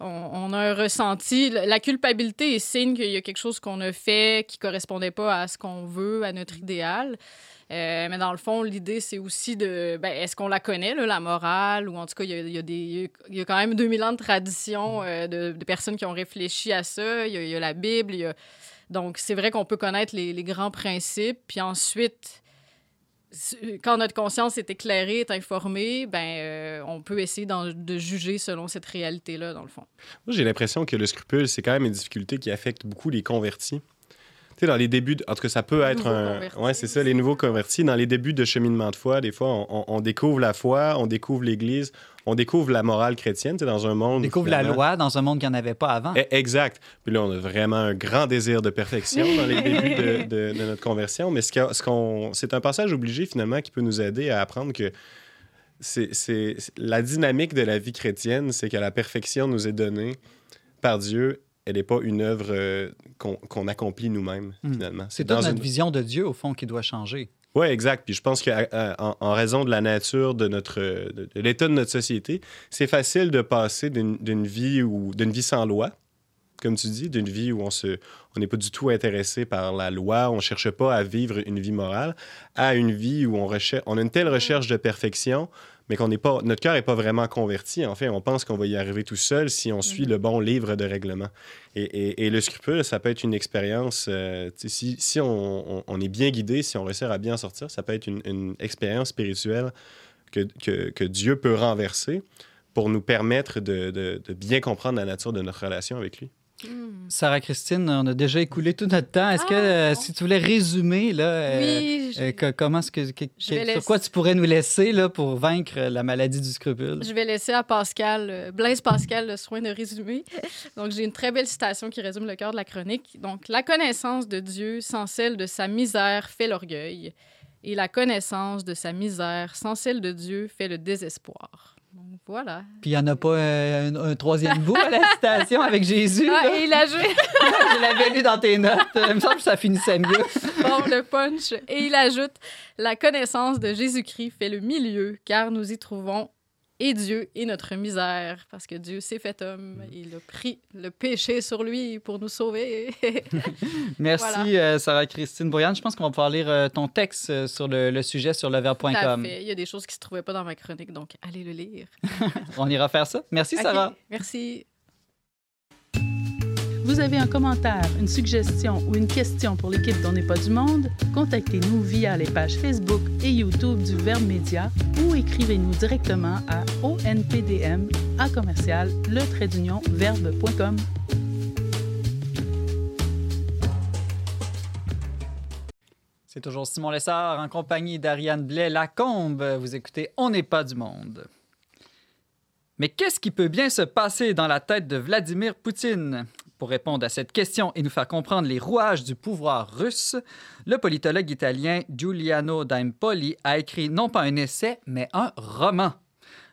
on, a un ressenti, la culpabilité est signe qu'il y a quelque chose qu'on a fait qui correspondait pas à ce qu'on veut, à notre idéal. Euh, mais dans le fond, l'idée, c'est aussi de. Ben, est-ce qu'on la connaît, la morale? Ou en tout cas, il y a, y a, quand même 2000 ans de tradition euh, de, personnes qui ont réfléchi à ça. Il y a, la Bible. Donc, c'est vrai qu'on peut connaître les, les, grands principes. Puis ensuite, quand notre conscience est éclairée, est informée, ben, euh, on peut essayer de juger selon cette réalité-là, dans le fond. J'ai l'impression que le scrupule, c'est quand même une difficulté qui affecte beaucoup les convertis. Tu sais, dans les débuts, de... en tout cas, ça peut être un. Ouais, c'est ça, les nouveaux convertis. Dans les débuts de cheminement de foi, des fois, on, on découvre la foi, on découvre l'Église, on découvre la morale chrétienne, tu sais, dans un monde. On découvre finalement... la loi dans un monde qu'il n'y en avait pas avant. Exact. Puis là, on a vraiment un grand désir de perfection dans les débuts de, de, de, notre conversion. Mais ce qu ce qu'on... c'est un passage obligé, finalement, qui peut nous aider à apprendre que c'est, c'est... la dynamique de la vie chrétienne, c'est que la perfection nous est donnée par Dieu elle n'est pas une œuvre euh, qu'on qu accomplit nous-mêmes, mmh. finalement. C'est toute notre une... vision de Dieu, au fond, qui doit changer. Oui, exact. Puis je pense qu'en en raison de la nature de notre de, de l'état de notre société, c'est facile de passer d'une vie ou d'une vie sans loi, comme tu dis, d'une vie où on se on n'est pas du tout intéressé par la loi, on ne cherche pas à vivre une vie morale, à une vie où on recherche on a une telle recherche de perfection mais qu'on n'est pas, notre cœur n'est pas vraiment converti. En fait, on pense qu'on va y arriver tout seul si on suit -hmm. le bon livre de règlement. Et, et, et, le scrupule, ça peut être une expérience, euh, si, si on, on, on, est bien guidé, si on réussit à bien sortir, ça peut être une, une expérience spirituelle que, que, que, Dieu peut renverser pour nous permettre de, de, de bien comprendre la nature de notre relation avec lui. Mmh. Sarah Christine, on a déjà écoulé tout notre temps. Est-ce ah, que euh, si tu voulais résumer là, oui, euh, que, comment ce que, sur quoi tu pourrais nous laisser là pour vaincre la maladie du scrupule? Je vais laisser à Pascal, euh, Blaise Pascal, le soin de résumer. Donc j'ai une très belle citation qui résume le cœur de la chronique. Donc la connaissance de Dieu sans celle de sa misère fait l'orgueil, et la connaissance de sa misère sans celle de Dieu fait le désespoir. Donc, voilà. Puis il n'y en a pas un, un, troisième bout à la citation avec Jésus. Ah, et il a joué. Je l'avais lu dans tes notes. Il me semble que ça finissait mieux. Bon, le punch. Et il ajoute La connaissance de Jésus-Christ fait le milieu, car nous y trouvons et Dieu est notre misère, parce que Dieu s'est fait homme. Il a pris le péché sur lui pour nous sauver. Merci, Voilà. euh, Sarah-Christine Boyan. Je pense qu'on va pouvoir lire euh, ton texte euh, sur le, le sujet sur leverbe.com. Il y a des choses qui se trouvaient pas dans ma chronique, donc allez le lire. On ira faire ça. Merci, Sarah. Merci. Vous avez un commentaire, une suggestion ou une question pour l'équipe d'On n'est pas du monde? Contactez-nous via les pages Facebook et YouTube du Verbe Média ou écrivez-nous directement à onpdm à commercial le trait d'union verbe.com. C'est toujours Simon Lessard en compagnie d'Ariane Blais-Lacombe. Vous écoutez On n'est pas du monde. Mais qu'est-ce qui peut bien se passer dans la tête de Vladimir Poutine? Pour répondre à cette question et nous faire comprendre les rouages du pouvoir russe, le politologue italien Giuliano D'Empoli a écrit non pas un essai, mais un roman.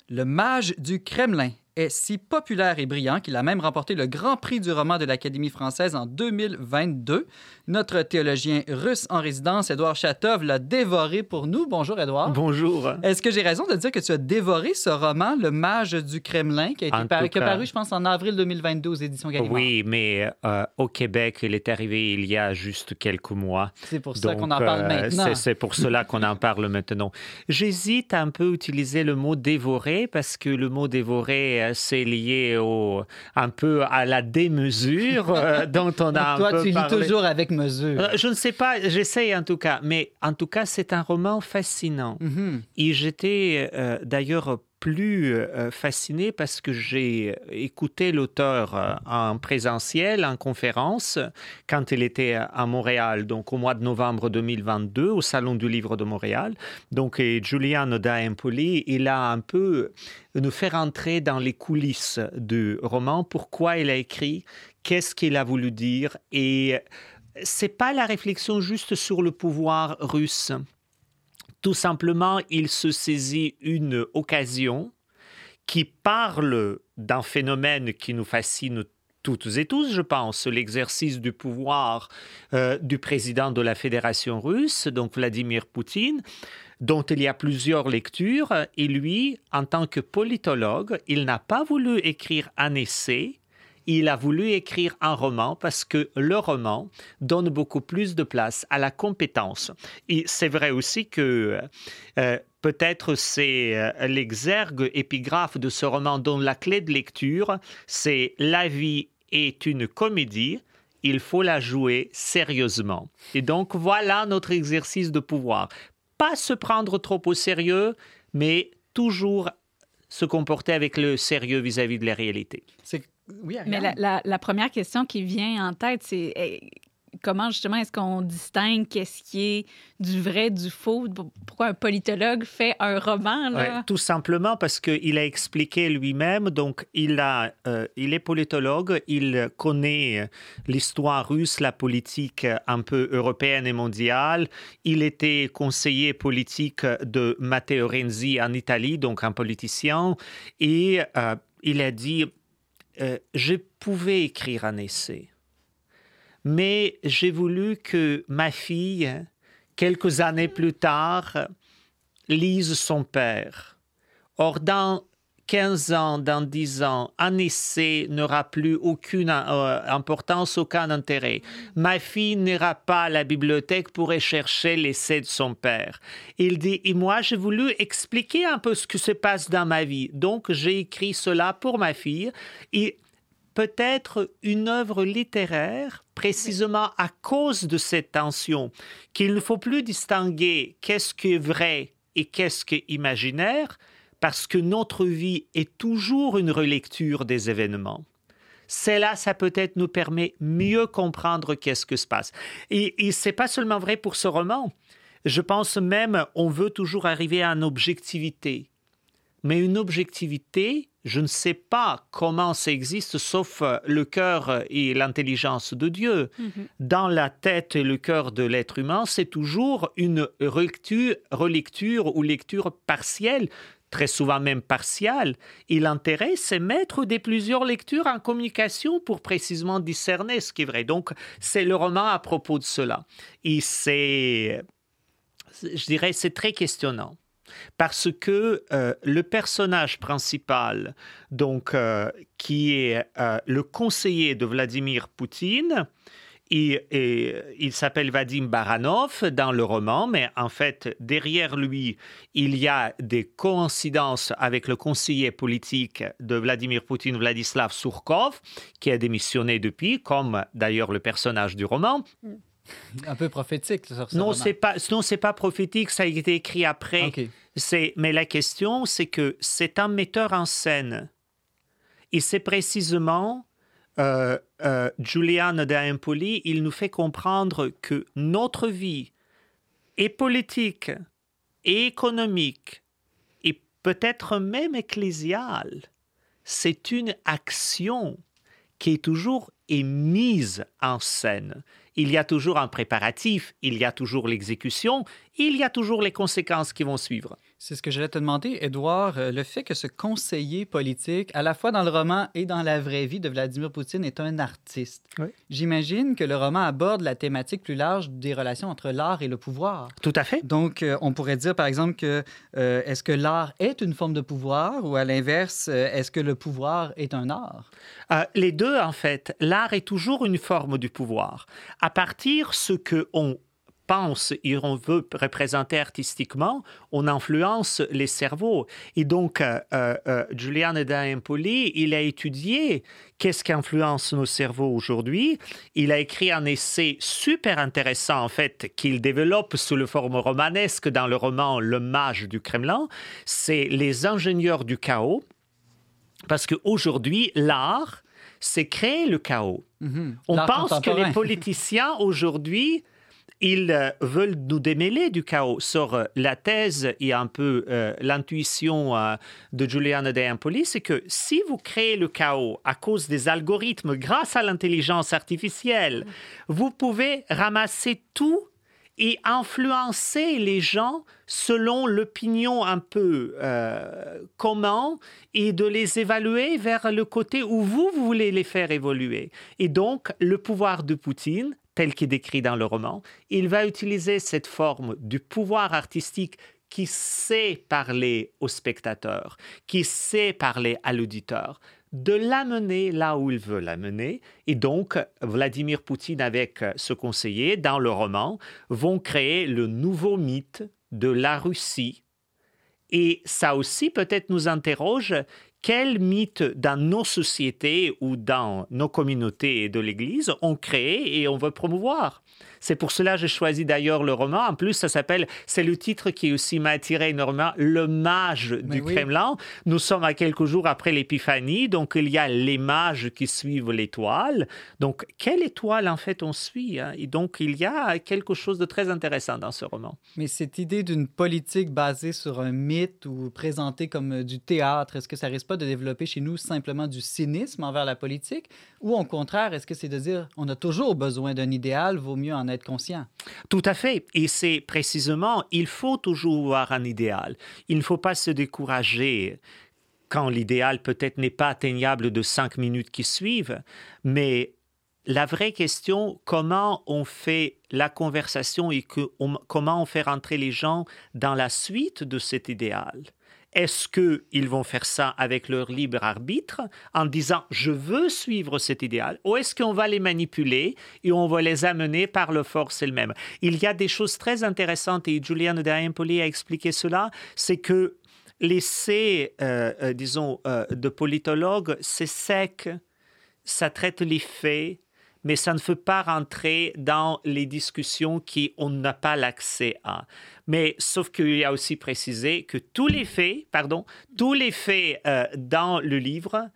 Le mage du Kremlin est si populaire et brillant qu'il a même remporté le Grand Prix du roman de l'Académie française en 2022. Notre théologien russe en résidence, Édouard Chatov, l'a dévoré pour nous. Bonjour, Édouard. Bonjour. Est-ce que j'ai raison de dire que tu as dévoré ce roman, Le Mage du Kremlin, qui a, été En paru, tout qui a cas- paru, je pense, en avril 2022 aux éditions Gallimard? Oui, mais euh, au Québec, il est arrivé il y a juste quelques mois. C'est pour ça qu'on en parle euh, maintenant. c'est- pour cela qu'on en parle maintenant. J'hésite un peu à utiliser le mot dévorer parce que le mot dévorer, c'est lié au, un peu à la démesure euh, dont on a un Toi, peu tu lis toujours avec mesure. Euh, Je ne sais pas, j'essaye en tout cas, mais en tout cas, c'est un roman fascinant. Mhm. Et j'étais euh, d'ailleurs plus euh, fasciné parce que j'ai écouté l'auteur euh, en présentiel, en conférence, quand il était à Montréal, donc au mois de novembre 2022, au Salon du Livre de Montréal. Donc, Giuliano da Empoli, il a un peu nous fait rentrer dans les coulisses du roman, pourquoi il a écrit, qu'est-ce qu'il a voulu dire, et c'est pas la réflexion juste sur le pouvoir russe. Tout simplement, il se saisit une occasion qui parle d'un phénomène qui nous fascine toutes et tous, je pense, l'exercice du pouvoir euh, du président de la Fédération russe, donc Vladimir Poutine, dont il y a plusieurs lectures. Et lui, en tant que politologue, il n'a pas voulu écrire un essai, il a voulu écrire un roman parce que le roman donne beaucoup plus de place à la compétence. Et c'est vrai aussi que euh, peut-être c'est euh, l'exergue épigraphe de ce roman dont la clé de lecture, c'est La vie est une comédie, il faut la jouer sérieusement. Et donc voilà notre exercice de pouvoir. Pas se prendre trop au sérieux, mais toujours se comporter avec le sérieux vis-à-vis de la réalité. Oui, Mais la, la- la première question qui vient en tête, c'est comment justement est-ce qu'on distingue qu'est-ce qui est du vrai, du faux? Pourquoi un politologue fait un roman? Ouais, tout simplement parce qu'il a expliqué lui-même, donc il, a, euh, il est politologue, il connaît euh, l'histoire russe, la politique euh, un peu européenne et mondiale. Il était conseiller politique de Matteo Renzi en Italie, donc un politicien, et euh, il a dit, euh, je pouvais écrire un essai, mais j'ai voulu que ma fille, quelques années plus tard, lise son père. Or, dans 15 ans, dans 10 ans, un essai n'aura plus aucune euh, importance, aucun intérêt. Ma fille n'ira pas à la bibliothèque pour y chercher l'essai de son père. Il dit, et moi, j'ai voulu expliquer un peu ce qui se passe dans ma vie. Donc, j'ai écrit cela pour ma fille. Et peut-être une œuvre littéraire, précisément à cause de cette tension, qu'il ne faut plus distinguer qu'est-ce qui est vrai et qu'est-ce qui est imaginaire, parce que notre vie est toujours une relecture des événements. Cela, ça peut-être nous permet mieux comprendre qu'est-ce que se passe. Et, et c'est pas seulement vrai pour ce roman. Je pense même, on veut toujours arriver à une objectivité. Mais une objectivité, je ne sais pas comment ça existe, sauf euh, le cœur et l'intelligence de Dieu. Dans la tête et le cœur de l'être humain, c'est toujours une relecture, relecture ou lecture partielle, très souvent même partielle. Et l'intérêt, c'est mettre des plusieurs lectures en communication pour précisément discerner ce qui est vrai. Donc, c'est le roman à propos de cela. Et c'est, je dirais, c'est très questionnant. parce que euh, le personnage principal, donc euh, qui est euh, le conseiller de Vladimir Poutine, il s'appelle Vadim Baranov dans le roman, mais en fait, derrière lui, il y a des coïncidences avec le conseiller politique de Vladimir Poutine, Vladislav Surkov, qui a démissionné depuis, comme d'ailleurs le personnage du roman. Un peu prophétique, sur ce non, c'est pas, non, c'est pas prophétique, ça a été écrit après. C'est, mais la question, c'est que c'est un metteur en scène. Et c'est précisément euh, euh, de Empoli, il nous fait comprendre que notre vie est politique, et économique, et peut-être même ecclésiale, c'est une action qui est toujours mise en scène. Il y a toujours un préparatif, il y a toujours l'exécution, il y a toujours les conséquences qui vont suivre. C'est ce que j'allais te demander, Edouard. Euh, le fait que ce conseiller politique, à la fois dans le roman et dans la vraie vie de Vladimir Poutine, est un artiste. J'imagine que le roman aborde la thématique plus large des relations entre l'art et le pouvoir. Tout à fait. Donc, euh, on pourrait dire, par exemple, que euh, est-ce que l'art est une forme de pouvoir ou à l'inverse, est-ce que le pouvoir est un art? les deux, en fait. L'art est toujours une forme du pouvoir. À partir ce que on pense et on veut représenter artistiquement, on influence les cerveaux. Et donc, euh, euh, euh il a étudié qu'est-ce qui influence nos cerveaux aujourd'hui. Il a écrit un essai super intéressant, en fait, qu'il développe sous le forme romanesque dans le roman Le Mage du Kremlin. C'est les ingénieurs du chaos. Parce qu'aujourd'hui, l'art, c'est créer le chaos. Mm-hmm. On pense que les politiciens aujourd'hui ils euh, veulent nous démêler du chaos sur euh, la thèse et un peu euh, l'intuition de Giuliano De Empoli, c'est que si vous créez le chaos à cause des algorithmes grâce à l'intelligence artificielle, vous pouvez ramasser tout et influencer les gens selon l'opinion un peu commun et de les évaluer vers le côté où vous voulez les faire évoluer. Et donc, le pouvoir de Poutine, tel qu'il décrit dans le roman, il va utiliser cette forme du pouvoir artistique qui sait parler au spectateur, qui sait parler à l'auditeur, de l'amener là où il veut l'amener. Et donc, Vladimir Poutine avec ce conseiller, dans le roman, vont créer le nouveau mythe de la Russie. Et ça aussi peut-être nous interroge quel mythe dans nos sociétés ou dans nos communautés de l'Église on crée et on veut promouvoir? C'est pour cela que j'ai choisi d'ailleurs le roman. En plus, ça s'appelle, c'est le titre qui aussi m'a attiré énormément, Le Mage du Kremlin. Nous sommes à quelques jours après l'Épiphanie, donc il y a les mages qui suivent l'étoile. Donc, quelle étoile en fait on suit hein? Et donc, il y a quelque chose de très intéressant dans ce roman. Mais cette idée d'une politique basée sur un mythe ou présentée comme euh, du théâtre, est-ce que ça risque pas de développer chez nous simplement du cynisme envers la politique? Ou au contraire, est-ce que c'est de dire on a toujours besoin d'un idéal, vaut mieux en être conscient. Tout à fait. Et c'est précisément, il faut toujours avoir un idéal. Il ne faut pas se décourager quand l'idéal peut-être n'est pas atteignable de cinq minutes qui suivent, mais la vraie question, comment on fait la conversation et comment on fait rentrer les gens dans la suite de cet idéal? Est-ce qu'ils vont faire ça avec leur libre arbitre en disant je veux suivre cet idéal ou est-ce qu'on va les manipuler et on va les amener par le force elle-même Il y a des choses très intéressantes et Giuliano de Empoli a expliqué cela, c'est que l'essai, euh, euh, disons, euh, de politologue, c'est sec, ça traite les faits, mais ça ne fait pas rentrer dans les discussions qui on n'a pas l'accès à. Mais sauf qu'il a aussi précisé que tous les faits, pardon, tous les faits euh, dans le livre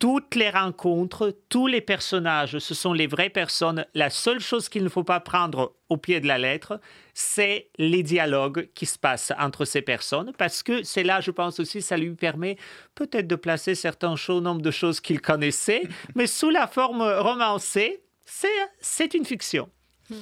toutes les rencontres, tous les personnages, ce sont les vraies personnes. La seule chose qu'il ne faut pas prendre au pied de la lettre, c'est les dialogues qui se passent entre ces personnes, parce que c'est là, je pense aussi, ça lui permet peut-être de placer certains nombre de choses qu'il connaissait, mais sous la forme romancée, c'est une fiction. Hmm.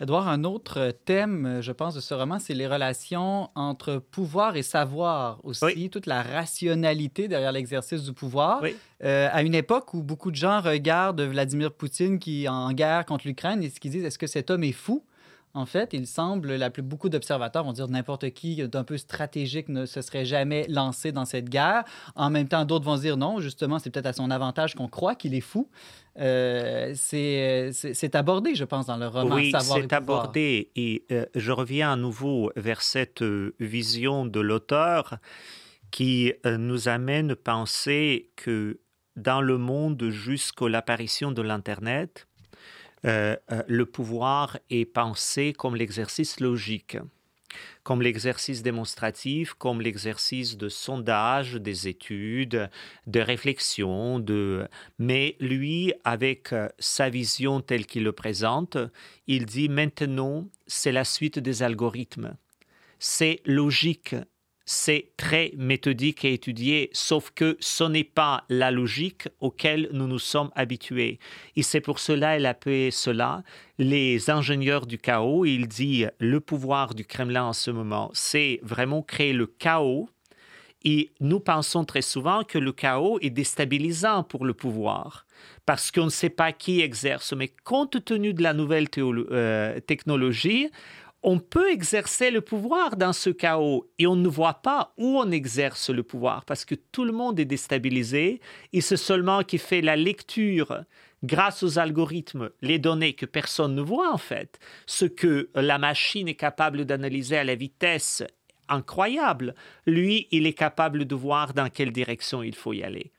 Edouard, un autre thème, je pense, de ce roman, c'est les relations entre pouvoir et savoir aussi, toute la rationalité derrière l'exercice du pouvoir. Euh, à une époque où beaucoup de gens regardent Vladimir Poutine qui est en guerre contre l'Ukraine et qui disent est-ce que cet homme est fou? En fait, il semble, la plus, beaucoup d'observateurs vont dire n'importe qui d'un peu stratégique ne se serait jamais lancé dans cette guerre. En même temps, d'autres vont dire non, justement, c'est peut-être à son avantage qu'on croit qu'il est fou. Euh, c'est c'est abordé, je pense, dans le roman. Oui, c'est abordé. Et euh, je reviens à nouveau vers cette euh, vision de l'auteur qui nous amène à penser que dans le monde jusqu'à l'apparition de l'Internet, euh, euh, le pouvoir est pensé comme l'exercice logique, comme l'exercice démonstratif, comme l'exercice de sondage, des études, de réflexion, de... mais lui, avec euh, sa vision telle qu'il le présente, il dit maintenant, c'est la suite des algorithmes. C'est logique, c'est très méthodique et étudié, sauf que ce n'est pas la logique auquel nous nous sommes habitués. Et c'est pour cela qu'il appelé cela les ingénieurs du chaos. Il dit le pouvoir du Kremlin en ce moment, c'est vraiment créer le chaos. Et nous pensons très souvent que le chaos est déstabilisant pour le pouvoir parce qu'on ne sait pas qui exerce. Mais compte tenu de la nouvelle euh, technologie, on peut exercer le pouvoir dans ce chaos et on ne voit pas où on exerce le pouvoir parce que tout le monde est déstabilisé et c'est seulement qui fait la lecture grâce aux algorithmes, les données que personne ne voit en fait, ce que la machine est capable d'analyser à la vitesse incroyable, lui, il est capable de voir dans quelle direction il faut y aller.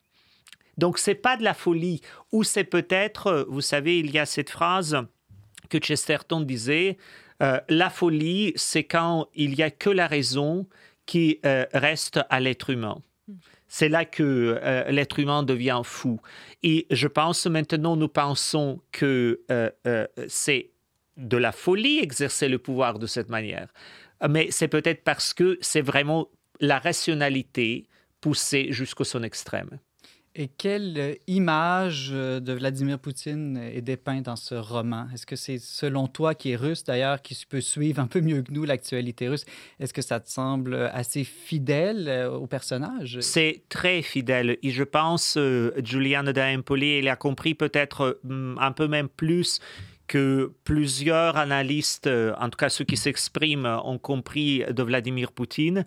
Donc c'est pas de la folie ou c'est peut-être, vous savez, il y a cette phrase que Chesterton disait euh, la folie, c'est quand il n'y a que la raison qui euh, reste à l'être humain. C'est là que euh, l'être humain devient fou. Et je pense maintenant, nous pensons que c'est de la folie exercer le pouvoir de cette manière. Mais c'est peut-être parce que c'est vraiment la rationalité poussée jusqu'au son extrême. Et quelle euh, image euh, de Vladimir Poutine est dépeinte dans ce roman? Est-ce que c'est selon toi, qui est russe d'ailleurs, qui peut suivre un peu mieux que nous l'actualité russe, est-ce que ça te semble assez fidèle euh, au personnage? C'est très fidèle. Et je pense, Giuliano da Empoli, il a compris peut-être un peu même plus que plusieurs analystes, en tout cas ceux qui s'expriment, ont compris de Vladimir Poutine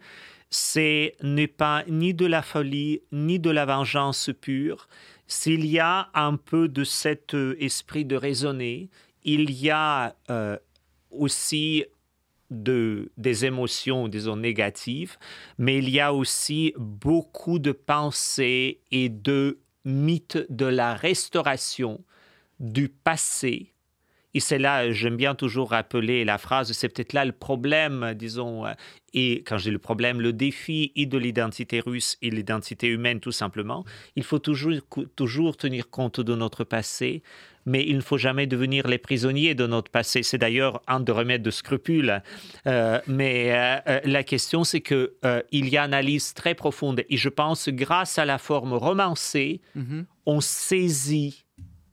c'est n'est pas ni de la folie, ni de la vengeance pure. S'il y a un peu de cet euh, esprit de raisonner, il y a euh, aussi de, des émotions, disons, négatives, mais il y a aussi beaucoup de pensées et de mythes de la restauration du passé et c'est là, j'aime bien toujours rappeler la phrase, c'est peut-être là le problème, disons, euh, et quand j'ai le problème, le défi et de l'identité russe et l'identité humaine tout simplement. Il faut toujours, toujours tenir compte de notre passé, mais il ne faut jamais devenir les prisonniers de notre passé. C'est d'ailleurs un des remèdes de scrupules. Euh, mais euh, la question, c'est qu'il il y a une analyse très profonde, et je pense, grâce à la forme romancée, mm-hmm. on saisit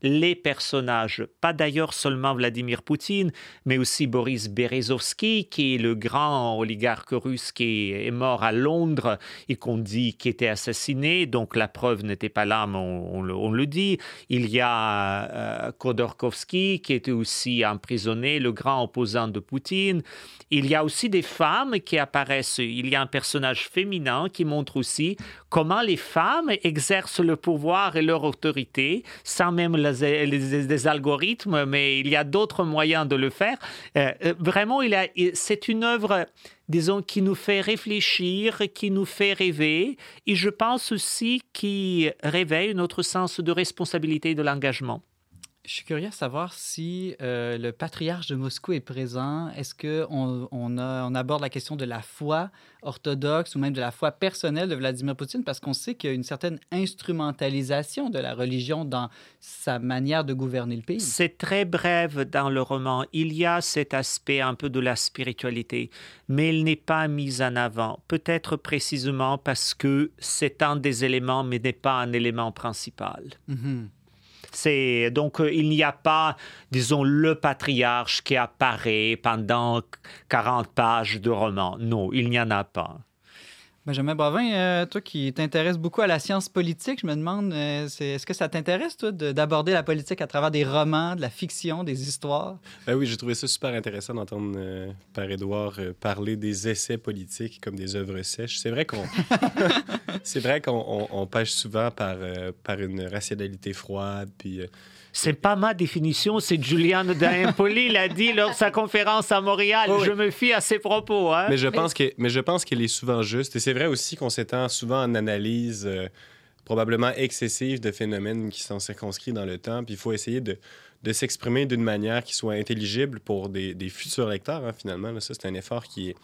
les personnages, pas d'ailleurs seulement Vladimir Poutine, mais aussi Boris Berezovsky, qui est le grand oligarque russe qui est mort à Londres et qu'on dit qu'il était assassiné, donc la preuve n'était pas là, mais on, le, dit. Il y a euh, Khodorkovsky, qui était aussi emprisonné, le grand opposant de Poutine. Il y a aussi des femmes qui apparaissent. Il y a un personnage féminin qui montre aussi comment les femmes exercent le pouvoir et leur autorité sans même les, algorithmes, mais il y a d'autres moyens de le faire. Euh, euh, vraiment, c'est une œuvre, disons, qui nous fait réfléchir, qui nous fait rêver, et je pense aussi qui réveille notre sens de responsabilité et de l'engagement. Je suis curieux de savoir si euh, le patriarche de Moscou est présent. Est-ce qu'on on, on aborde la question de la foi orthodoxe ou même de la foi personnelle de Vladimir Poutine? Parce qu'on sait qu'il y a une certaine instrumentalisation de la religion dans sa manière de gouverner le pays. C'est très bref dans le roman. Il y a cet aspect un peu de la spiritualité, mais il n'est pas mis en avant. Peut-être précisément parce que c'est un des éléments, mais n'est pas un élément principal. Mm c'est donc euh, il n'y a pas, disons, le patriarche qui apparaît pendant 40 pages de roman. Non, il n'y en a pas. Benjamin Bravin, euh, toi qui t'intéresses beaucoup à la science politique, je me demande, euh, est-ce que ça t'intéresse, toi, de- d'aborder la politique à travers des romans, de la fiction, des histoires? Ben oui, j'ai trouvé ça super intéressant d'entendre euh, par Édouard parler des essais politiques comme des œuvres sèches. C'est vrai qu'on c'est vrai qu'on on- pêche souvent par, par une rationalité froide, puis C'est pas ma définition, c'est Giuliano D'Empoli l'a dit lors de sa conférence à Montréal. Oui. Je me fie à ses propos. Hein? Mais je pense que, mais je pense qu'elle est souvent juste. Et c'est vrai aussi qu'on s'étend souvent en analyse euh, probablement excessive de phénomènes qui sont circonscrits dans le temps. Puis il faut essayer de, de s'exprimer d'une manière qui soit intelligible pour des, des futurs lecteurs, hein, finalement. Là, ça, c'est un effort qui est,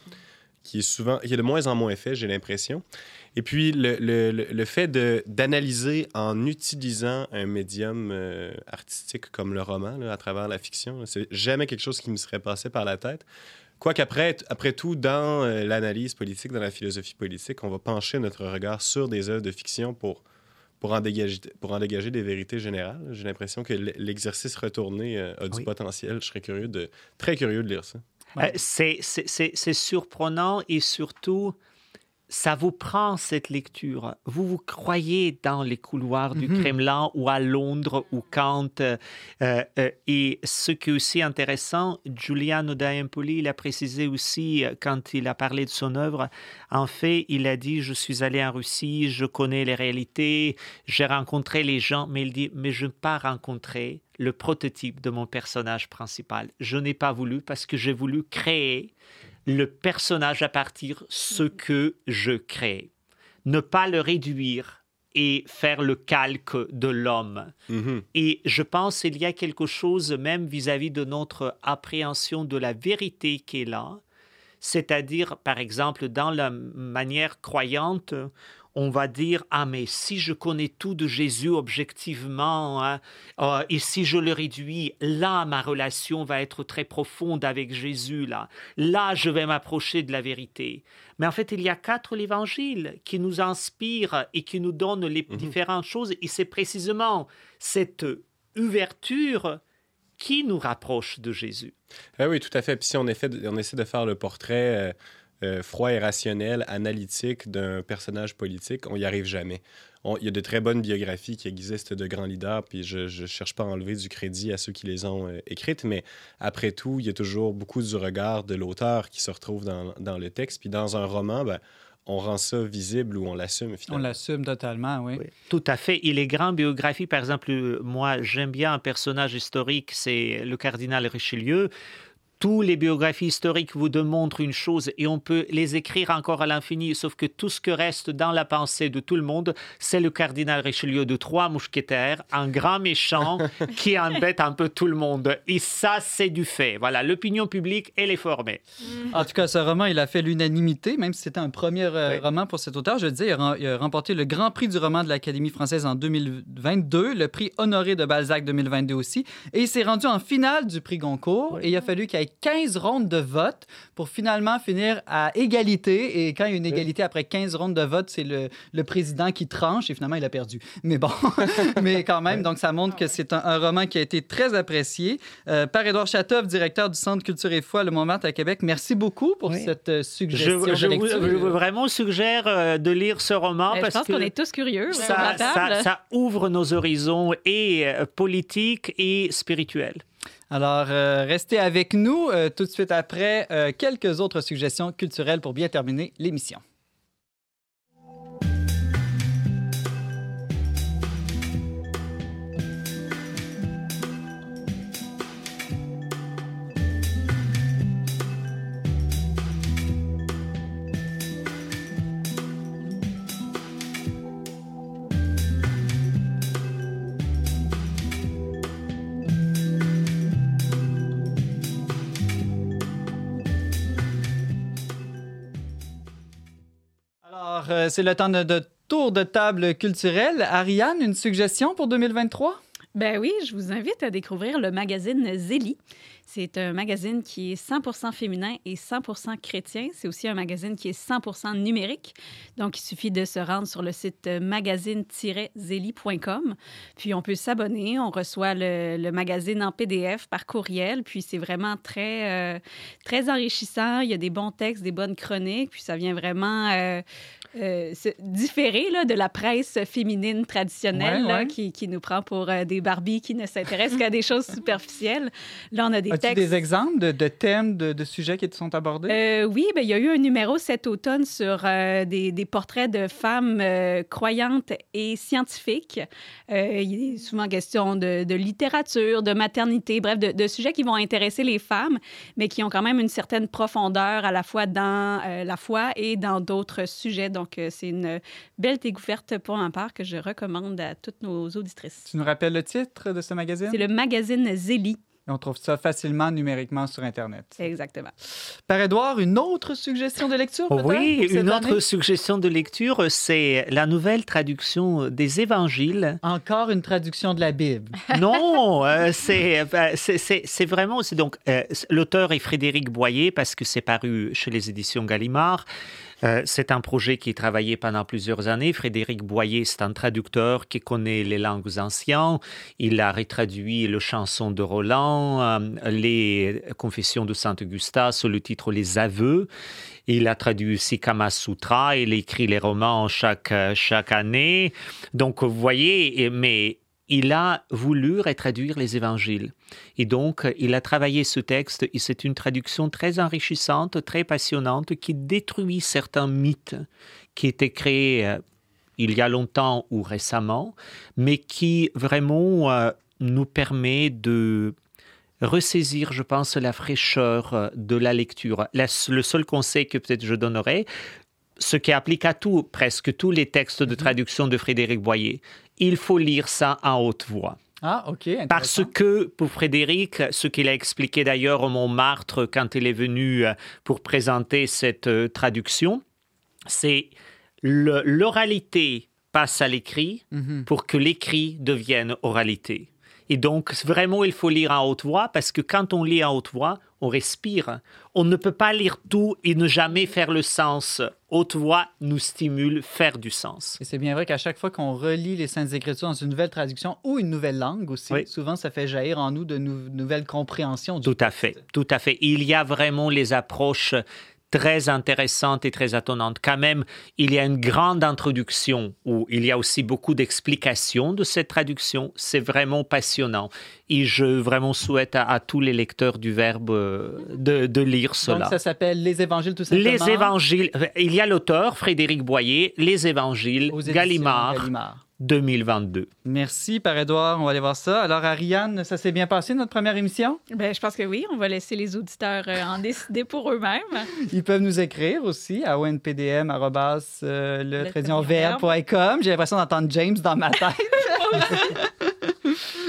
qui est souvent, qui est de moins en moins fait, j'ai l'impression. Et puis, le, le, le- fait de- d'analyser en utilisant un médium euh, artistique comme le roman, là, à travers la fiction, c'est jamais quelque chose qui me serait passé par la tête. Quoiqu'après, après tout, dans euh, l'analyse politique, dans la philosophie politique, on va pencher notre regard sur des œuvres de fiction pour, pour, en, dégager, pour en dégager des vérités générales. J'ai l'impression que l'exercice retourné euh, a du Oui. potentiel. Je serais curieux de, très curieux de lire ça. Euh, c'est- c'est surprenant et surtout, ça vous prend cette lecture. Vous vous croyez dans les couloirs du Mhm. Kremlin ou à Londres ou Kant. euh, euh, euh, et ce qui est aussi intéressant, Giuliano D'Empoli, il a précisé aussi quand il a parlé de son œuvre, en fait, il a dit, je suis allé en Russie, je connais les réalités, j'ai rencontré les gens, mais il dit, mais je n'ai pas rencontré le prototype de mon personnage principal. Je n'ai pas voulu parce que j'ai voulu créer le personnage à partir de ce que je crée. Ne pas le réduire et faire le calque de l'homme. Mhm. Et je pense qu'il y a quelque chose même vis-à-vis de notre appréhension de la vérité qui est là. C'est-à-dire, par exemple, dans la manière croyante, on va dire, ah mais si je connais tout de Jésus objectivement, hein, euh, et si je le réduis, là, ma relation va être très profonde avec Jésus, là. Là, je vais m'approcher de la vérité. Mais en fait, il y a quatre évangiles qui nous inspirent et qui nous donnent les Mhm. différentes choses, et c'est précisément cette ouverture qui nous rapproche de Jésus. Ah oui, tout à fait. Puis si on, essaie de, on essaie de faire le portrait euh, euh, froid et rationnel, analytique d'un personnage politique, on n'y arrive jamais. On- Il y a de très bonnes biographies qui existent de grands leaders, puis je ne cherche pas à enlever du crédit à ceux qui les ont euh, écrites, mais après tout, il y a toujours beaucoup du regard de l'auteur qui se retrouve dans, dans le texte. Puis dans un roman, ben, on rend ça visible ou on l'assume On finalement. l'assume totalement, oui. Oui, tout à fait. Et les grandes biographies, par exemple, euh, moi, j'aime bien un personnage historique, c'est le cardinal Richelieu. Tous les biographies historiques vous démontrent une chose et on peut les écrire encore à l'infini, sauf que tout ce que reste dans la pensée de tout le monde, c'est le cardinal Richelieu de trois mousquetaires, un grand méchant qui embête un peu tout le monde. Et ça, c'est du fait. Voilà, l'opinion publique, elle est formée. En tout cas, ce roman, il a fait l'unanimité, même si c'était un premier euh, Oui. roman pour cet auteur. Je le dis, il a, rem- il a remporté le Grand Prix du roman de l'Académie française en 2022, le prix honoré de Balzac 2022 aussi. Et il s'est rendu en finale du prix Goncourt. Et il a fallu qu'il y ait 15 rondes de vote pour finalement finir à égalité. Et quand il y a une égalité après 15 rondes de vote, c'est le, le président qui tranche. Et finalement, il a perdu. Mais bon, mais quand même, donc ça montre que c'est un, un roman qui a été très apprécié. Euh, par Édouard Chatoff, directeur du Centre Culture et Foi Le Montmartre à Québec, merci beaucoup pour Oui. cette euh, Je, suggestion je de vous, je vraiment suggère euh, de lire ce roman Euh, je parce pense que qu'on est tous curieux ça, ça- ça ouvre nos horizons et politiques et spirituels. Alors, euh, restez avec nous euh, tout de suite après euh, quelques autres suggestions culturelles pour bien terminer l'émission. Euh, c'est le temps de, tour de table culturel. Ariane, une suggestion pour 2023? Ben oui, je vous invite à découvrir le magazine Zélie. C'est un magazine qui est 100% féminin et 100% chrétien. C'est aussi un magazine qui est 100% numérique. Donc, il suffit de se rendre sur le site magazine-zeli.com. Puis, on peut s'abonner. On reçoit le, magazine en PDF par courriel. Puis, c'est vraiment très, euh, très enrichissant. Il y a des bons textes, des bonnes chroniques. Puis, ça vient vraiment euh, euh, différer là, de la presse féminine traditionnelle qui, qui, nous prend pour des Barbies qui ne s'intéressent qu'à des choses superficielles. Là, on a des As-tu des exemples de, de thèmes, de, de, sujets qui te sont abordés? Euh, oui, ben, il y a eu un numéro cet automne sur euh, des, des, portraits de femmes euh, croyantes et scientifiques. il est souvent question de, de, littérature, de maternité, bref, de, sujets qui vont intéresser les femmes, mais qui ont quand même une certaine profondeur à la fois dans la foi et dans d'autres sujets. Donc, c'est une belle découverte pour ma part que je recommande à toutes nos auditrices. Tu nous rappelles le titre de ce magazine? C'est le magazine Zélie on trouve ça facilement numériquement sur Internet. Exactement. Par Edouard, une autre suggestion de lecture? Oui, une autre suggestion de lecture, c'est la nouvelle traduction des Évangiles. Encore une traduction de la Bible. non, euh, euh, c'est vraiment... Donc, euh, l'auteur est Frédéric Boyer parce que c'est paru chez les éditions Gallimard. Euh, c'est un projet qui est travaillé pendant plusieurs années. Frédéric Boyer, c'est un traducteur qui connaît les langues anciennes. Il a retraduit le chanson de Roland, euh, les confessions de Saint-Augustin sous le titre Les aveux. Il a traduit aussi Kama Sutra. Il écrit les romans chaque, chaque année. Donc, vous voyez, mais il a voulu retraduire les évangiles. Et donc, il a travaillé ce texte et c'est une traduction très enrichissante, très passionnante, qui détruit certains mythes qui étaient créés euh, il y a longtemps ou récemment, mais qui vraiment euh, nous permet de ressaisir, je pense, la fraîcheur euh, de la lecture. le seul conseil que peut-être je donnerais, ce qui applique à tout, presque tous les textes de mhm. traduction de Frédéric Boyer. Il faut lire ça en haute voix. Ah, OK. Parce que pour Frédéric, ce qu'il a expliqué d'ailleurs au Montmartre quand il est venu euh, pour présenter cette euh, traduction, c'est l'oralité passe à l'écrit mhm. pour que l'écrit devienne oralité. Et donc, vraiment, il faut lire en haute voix parce que quand on lit en haute voix, on respire. On ne peut pas lire tout et ne jamais faire le sens. Haute voix nous stimule faire du sens. Et c'est bien vrai qu'à chaque fois qu'on relit les Saintes Écritures dans une nouvelle traduction ou une nouvelle langue aussi, souvent ça fait jaillir en nous de nouvelles compréhensions. tout à fait, tout à fait. Il y a vraiment les approches très intéressante et très étonnante. Quand même, il y a une grande introduction où il y a aussi beaucoup d'explications de cette traduction. C'est vraiment passionnant. Et je vraiment souhaite à, tous les lecteurs du Verbe euh, de, de lire cela. Ça s'appelle Les Évangiles, tout simplement. Les Évangiles. Il y a l'auteur, Frédéric Boyer, Les Évangiles, Gallimard. Gallimard. 2022. Merci, par Edouard. On va aller voir ça. Alors, Ariane, ça s'est bien passé, notre première émission? Bien, je pense que oui. On va laisser les auditeurs euh, en décider pour eux-mêmes. Ils peuvent nous écrire aussi à onpdm.com. Euh, J'ai l'impression d'entendre James dans ma tête.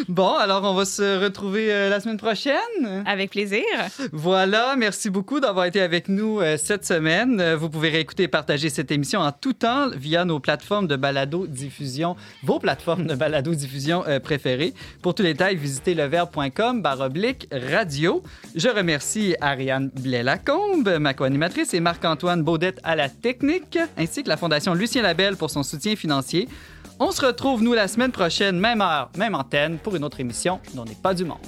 Bon, alors on va se retrouver euh, la semaine prochaine. Avec plaisir. Voilà, merci beaucoup d'avoir été avec nous euh, cette semaine. Euh, vous pouvez réécouter et partager cette émission en tout temps via nos plateformes de balado-diffusion, vos plateformes de balado-diffusion préférées. Pour tous les détails, visitez leverbe.com baroblique radio. Je remercie Ariane Blais-Lacombe, ma co-animatrice, et Marc-Antoine Baudette à la technique, ainsi que la Fondation Lucien Labelle pour son soutien financier. On se retrouve, nous, la semaine prochaine, même heure, même antenne, pour une autre émission dont n'est pas du monde.